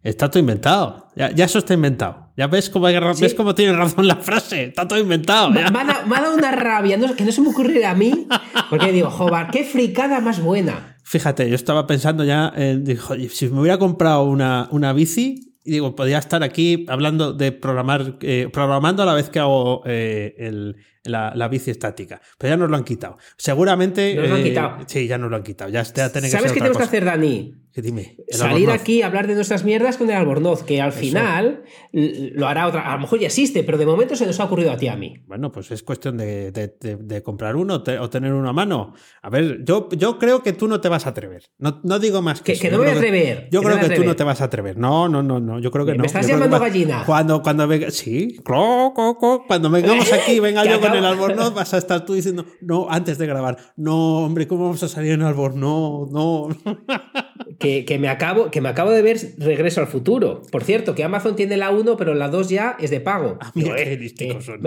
está todo inventado. Ya, eso está inventado. Ya ves cómo, ves cómo tiene razón la frase. Está todo inventado. Me, ha, dado una rabia que no se me ocurre a mí. Porque digo, Jobar, qué fricada más buena. Fíjate, yo estaba pensando ya, en, si me hubiera comprado una, una bici, y digo, podría estar aquí hablando de programar, eh, programando a la vez que hago eh, el, la, la, bici estática. Pero ya nos lo han quitado. Seguramente. Nos lo han quitado. Eh, sí, ya nos lo han quitado. Ya, ya ¿Sabes qué tenemos que hacer, Dani? dime. Salir aquí a hablar de nuestras mierdas con el albornoz, que al final lo hará otra. A lo mejor ya existe, pero de momento se nos ha ocurrido a ti a mí. Bueno, pues es cuestión de, de, comprar uno o tener uno a mano. A ver, yo, yo creo que tú no te vas a atrever. No, no digo más que. Que, que no voy a atrever. yo creo que tú no te vas a atrever. No, no, no, no. Yo creo que no. ¿Me estás llamando gallina? Cuando, cuando venga. Sí, cuando vengamos [laughs] aquí, venga yo con el albornoz, vas a estar tú diciendo, no, antes de grabar, no, hombre, ¿cómo vamos a salir en albornoz? No, no. [laughs] que, me acabo, que me acabo de ver Regreso al Futuro. Por cierto, que Amazon tiene la 1, pero la 2 ya es de pago. Ah, mira, qué son.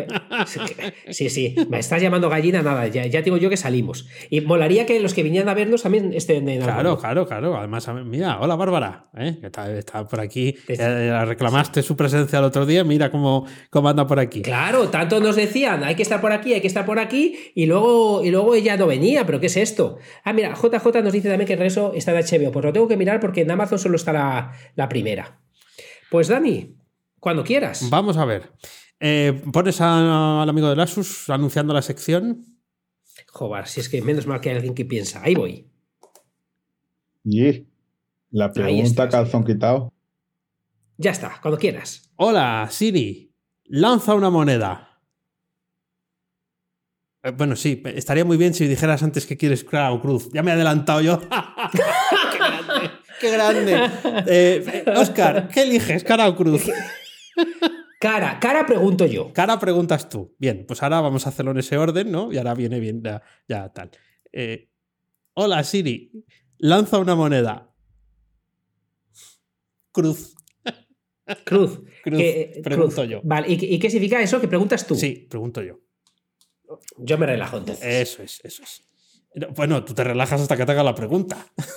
sí, sí, me estás llamando gallina, nada, ya, ya digo yo que salimos. Y molaría que los que vinieran a vernos también estén en Claro, claro, claro. Además, mira, hola Bárbara, ¿eh? que está, por aquí. Eh, reclamaste su presencia el otro día, mira cómo, cómo anda por aquí. Claro, tanto nos decían, hay que estar por aquí, hay que estar por aquí, y luego, y luego ella no venía, pero ¿qué es esto? Ah, mira, JJ nos dice también que el Regreso está en HBO, pues lo tengo que mirar porque en Amazon solo está la, primera. Pues Dani, cuando quieras. Vamos a ver. Eh, ¿Pones al amigo de Lasus anunciando la sección? Joder, si es que menos mal que hay alguien que piensa. Ahí voy. Y la pregunta calzón quitado. Ya está, cuando quieras. Hola, Siri. Lanza una moneda. Eh, bueno, sí, estaría muy bien si dijeras antes que quieres Crown Cruz. Ya me he adelantado yo. [laughs] ¡Qué grande! ¡Qué grande! Oscar, eh, ¿qué eliges, cara o cruz? [laughs] Cara, cara pregunto yo. Cara preguntas tú. Bien, pues ahora vamos a hacerlo en ese orden, ¿no? Y ahora viene bien, ya, tal. Eh, hola, Siri. Lanza una moneda. Cruz. Cruz. Cruz. pregunto yo. Vale, ¿Y, qué significa eso que preguntas tú? Sí, pregunto yo. Yo me relajo entonces. Eso es, eso es. Bueno, tú te relajas hasta que te haga la pregunta.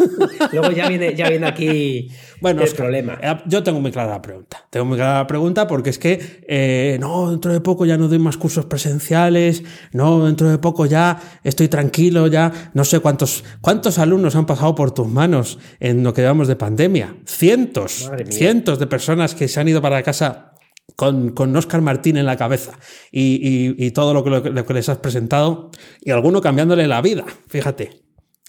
[laughs] Luego ya viene, ya viene aquí bueno, el problema. Eh, yo tengo muy clara la pregunta. Tengo muy clara la pregunta porque es que eh, no, dentro de poco ya no doy más cursos presenciales, no, dentro de poco ya estoy tranquilo, ya no sé cuántos, cuántos alumnos han pasado por tus manos en lo que llevamos de pandemia. Cientos, cientos de personas que se han ido para casa con, con Oscar Martín en la cabeza y, todo lo que, les has presentado y alguno cambiándole la vida, fíjate.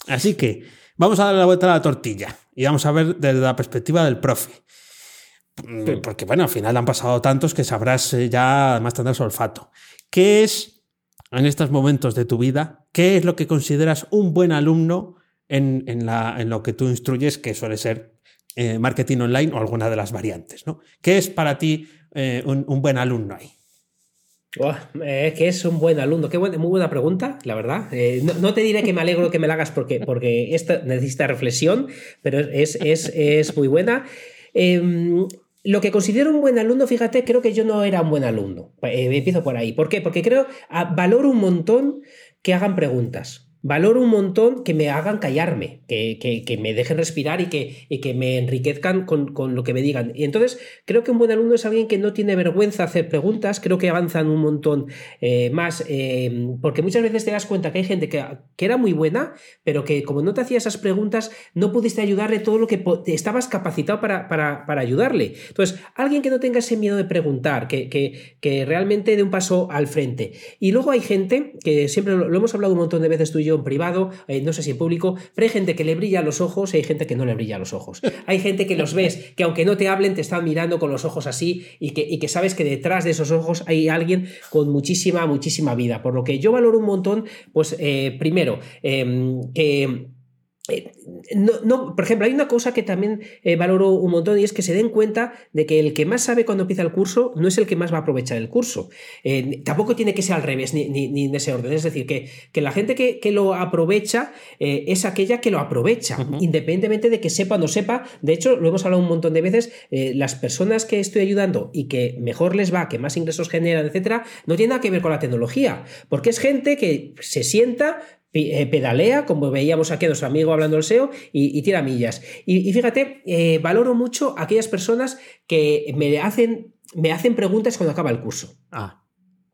Así que vamos a darle la vuelta a la tortilla y vamos a ver desde la perspectiva del profe. Porque bueno, al final han pasado tantos que sabrás eh, ya, además tendrás olfato. ¿Qué es, en estos momentos de tu vida, qué es lo que consideras un buen alumno en, la, en lo que tú instruyes, que suele ser eh, marketing online o alguna de las variantes? ¿no? ¿Qué es para ti eh, un, buen alumno ahí? Es que es un buen alumno. Qué muy buena pregunta, la verdad. Eh, no, te diré que me alegro que me la hagas porque, porque esto necesita reflexión, pero es, es, muy buena. Em, lo que considero un buen alumno, fíjate, creo que yo no era un buen alumno. Eh, empiezo por ahí. ¿Por qué? Porque creo, ah, valoro un montón que hagan preguntas. Valoro un montón que me hagan callarme, que, me dejen respirar y que, que me enriquezcan con, lo que me digan. Y entonces creo que un buen alumno es alguien que no tiene vergüenza hacer preguntas, creo que avanzan un montón eh, más, eh, porque muchas veces te das cuenta que hay gente que, era muy buena, pero que como no te hacía esas preguntas, no pudiste ayudarle todo lo que estabas capacitado para, para, ayudarle. Entonces, alguien que no tenga ese miedo de preguntar, que, que, realmente dé un paso al frente. Y luego hay gente, que siempre lo, lo hemos hablado un montón de veces tú y yo, en privado, eh, no sé si en público, pero hay gente que le brilla los ojos y hay gente que no le brilla los ojos. Hay gente que los ves, que aunque no te hablen, te están mirando con los ojos así y que, y que sabes que detrás de esos ojos hay alguien con muchísima, muchísima vida. Por lo que yo valoro un montón, pues eh, primero, em, que eh, no, por ejemplo, hay una cosa que también eh, valoro un montón y es que se den cuenta de que el que más sabe cuando empieza el curso no es el que más va a aprovechar el curso. Eh, tampoco tiene que ser al revés, ni, ni, en ese orden. Es decir, que, que la gente que, lo aprovecha es aquella que lo aprovecha, independientemente de que sepa o no sepa. De hecho, lo hemos hablado un montón de veces, las personas que estoy ayudando y que mejor les va, que más ingresos generan, etcétera, no tiene nada que ver con la tecnología, porque es gente que se sienta, pedalea, como veíamos aquí a nuestro amigo hablando del SEO, y, tira millas. Y, fíjate, eh, valoro mucho a aquellas personas que me hacen, me hacen preguntas cuando acaba el curso. Ah.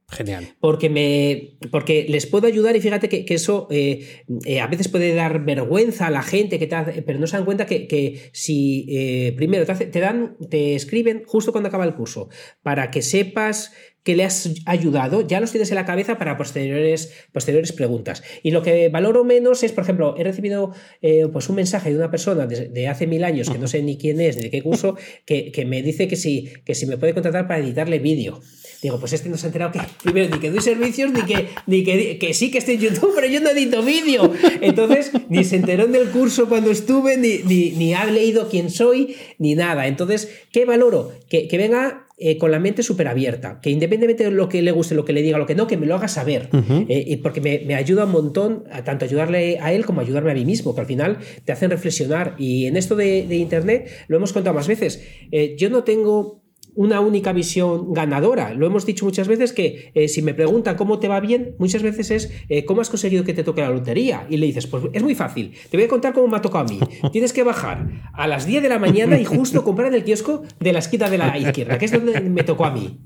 Genial. Porque, me, porque les puedo ayudar y fíjate que, eso eh, a veces puede dar vergüenza a la gente, que pero no se dan cuenta que, si primero te, te, dan, te escriben justo cuando acaba el curso, para que sepas que le has ayudado, ya los tienes en la cabeza para posteriores, posteriores preguntas. Y lo que valoro menos es, por ejemplo, he recibido eh, pues un mensaje de una persona de, hace mil años, que no sé ni quién es, ni de qué curso, [laughs] que, me dice que si, que si me puede contratar para editarle vídeo. Digo, pues este no se ha enterado que, [laughs] primero, ni que doy servicios, ni que, ni que, que sí que estoy en YouTube, pero yo no edito vídeo. Entonces, ni se enteró del curso cuando estuve, ni, ni, ni ha leído quién soy, ni nada. Entonces, ¿qué valoro? Que, que venga eh, con la mente súper abierta, que independientemente de lo que le guste, lo que le diga, lo que no, que me lo haga saber, eh, porque me, ayuda un montón, a tanto ayudarle a él como ayudarme a mí mismo, que al final te hacen reflexionar. Y en esto de, Internet, lo hemos contado más veces, eh, yo no tengo una única visión ganadora. Lo hemos dicho muchas veces que eh, si me preguntan cómo te va bien, muchas veces es eh, cómo has conseguido que te toque la lotería. Y le dices, pues es muy fácil, te voy a contar cómo me ha tocado a mí. Tienes que bajar a las 10 de la mañana y justo comprar en el kiosco de la esquina de la izquierda, que es donde me tocó a mí.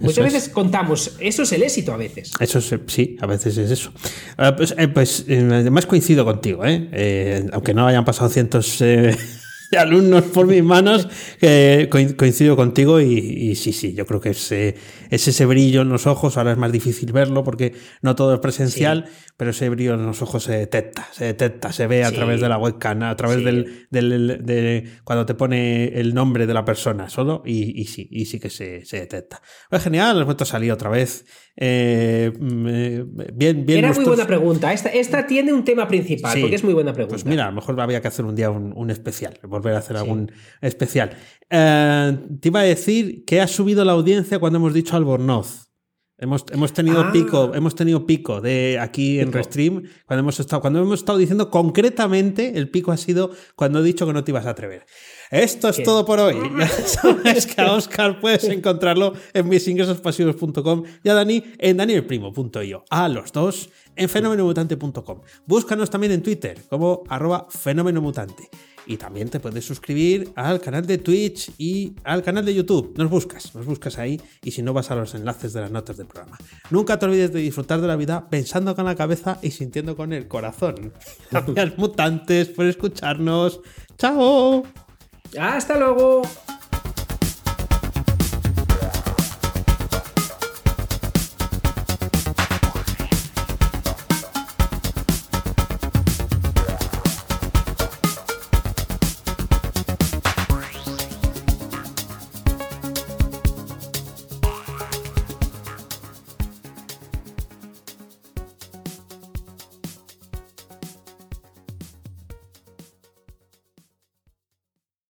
Muchas veces contamos, eso es el éxito a veces. Eso sí, a veces es eso. Ah, pues, eh, pues además coincido contigo, aunque no hayan pasado cientos de [laughs] alumnos por mis manos, que coincido contigo y, sí, sí, yo creo que es, es, ese brillo en los ojos, ahora es más difícil verlo porque no todo es presencial, pero ese brillo en los ojos se detecta, se detecta, se ve a través de la webcam, a través del, del de, cuando te pone el nombre de la persona solo y, sí, y sí que se, se detecta. Pues genial, has vuelto a salir otra vez. Eh, mm, bien, bien. Era muy buena pregunta. Esta, esta tiene un tema principal, porque es muy buena pregunta. Pues mira, a lo mejor había que hacer un día un, especial, volver a hacer algún especial. Eh, te iba a decir que ha subido la audiencia cuando hemos dicho Albornoz. Hemos, hemos, tenido ah. pico, hemos tenido pico de aquí en Restream cuando hemos estado, cuando hemos estado diciendo concretamente, el pico ha sido cuando he dicho que no te ibas a atrever. Esto es todo por hoy. [laughs] Ya sabes que a Oscar puedes encontrarlo en misingresospasivos.com y a Dani en danielprimo.io. A los dos en fenomenomutante.com. Búscanos también en Twitter como arroba fenomenomutante. Y también te puedes suscribir al canal de Twitch y al canal de YouTube. Nos buscas, nos buscas ahí y si no vas a los enlaces de las notas del programa. Nunca te olvides de disfrutar de la vida pensando con la cabeza y sintiendo con el corazón. [laughs] Gracias mutantes por escucharnos. ¡Chao! Hasta luego.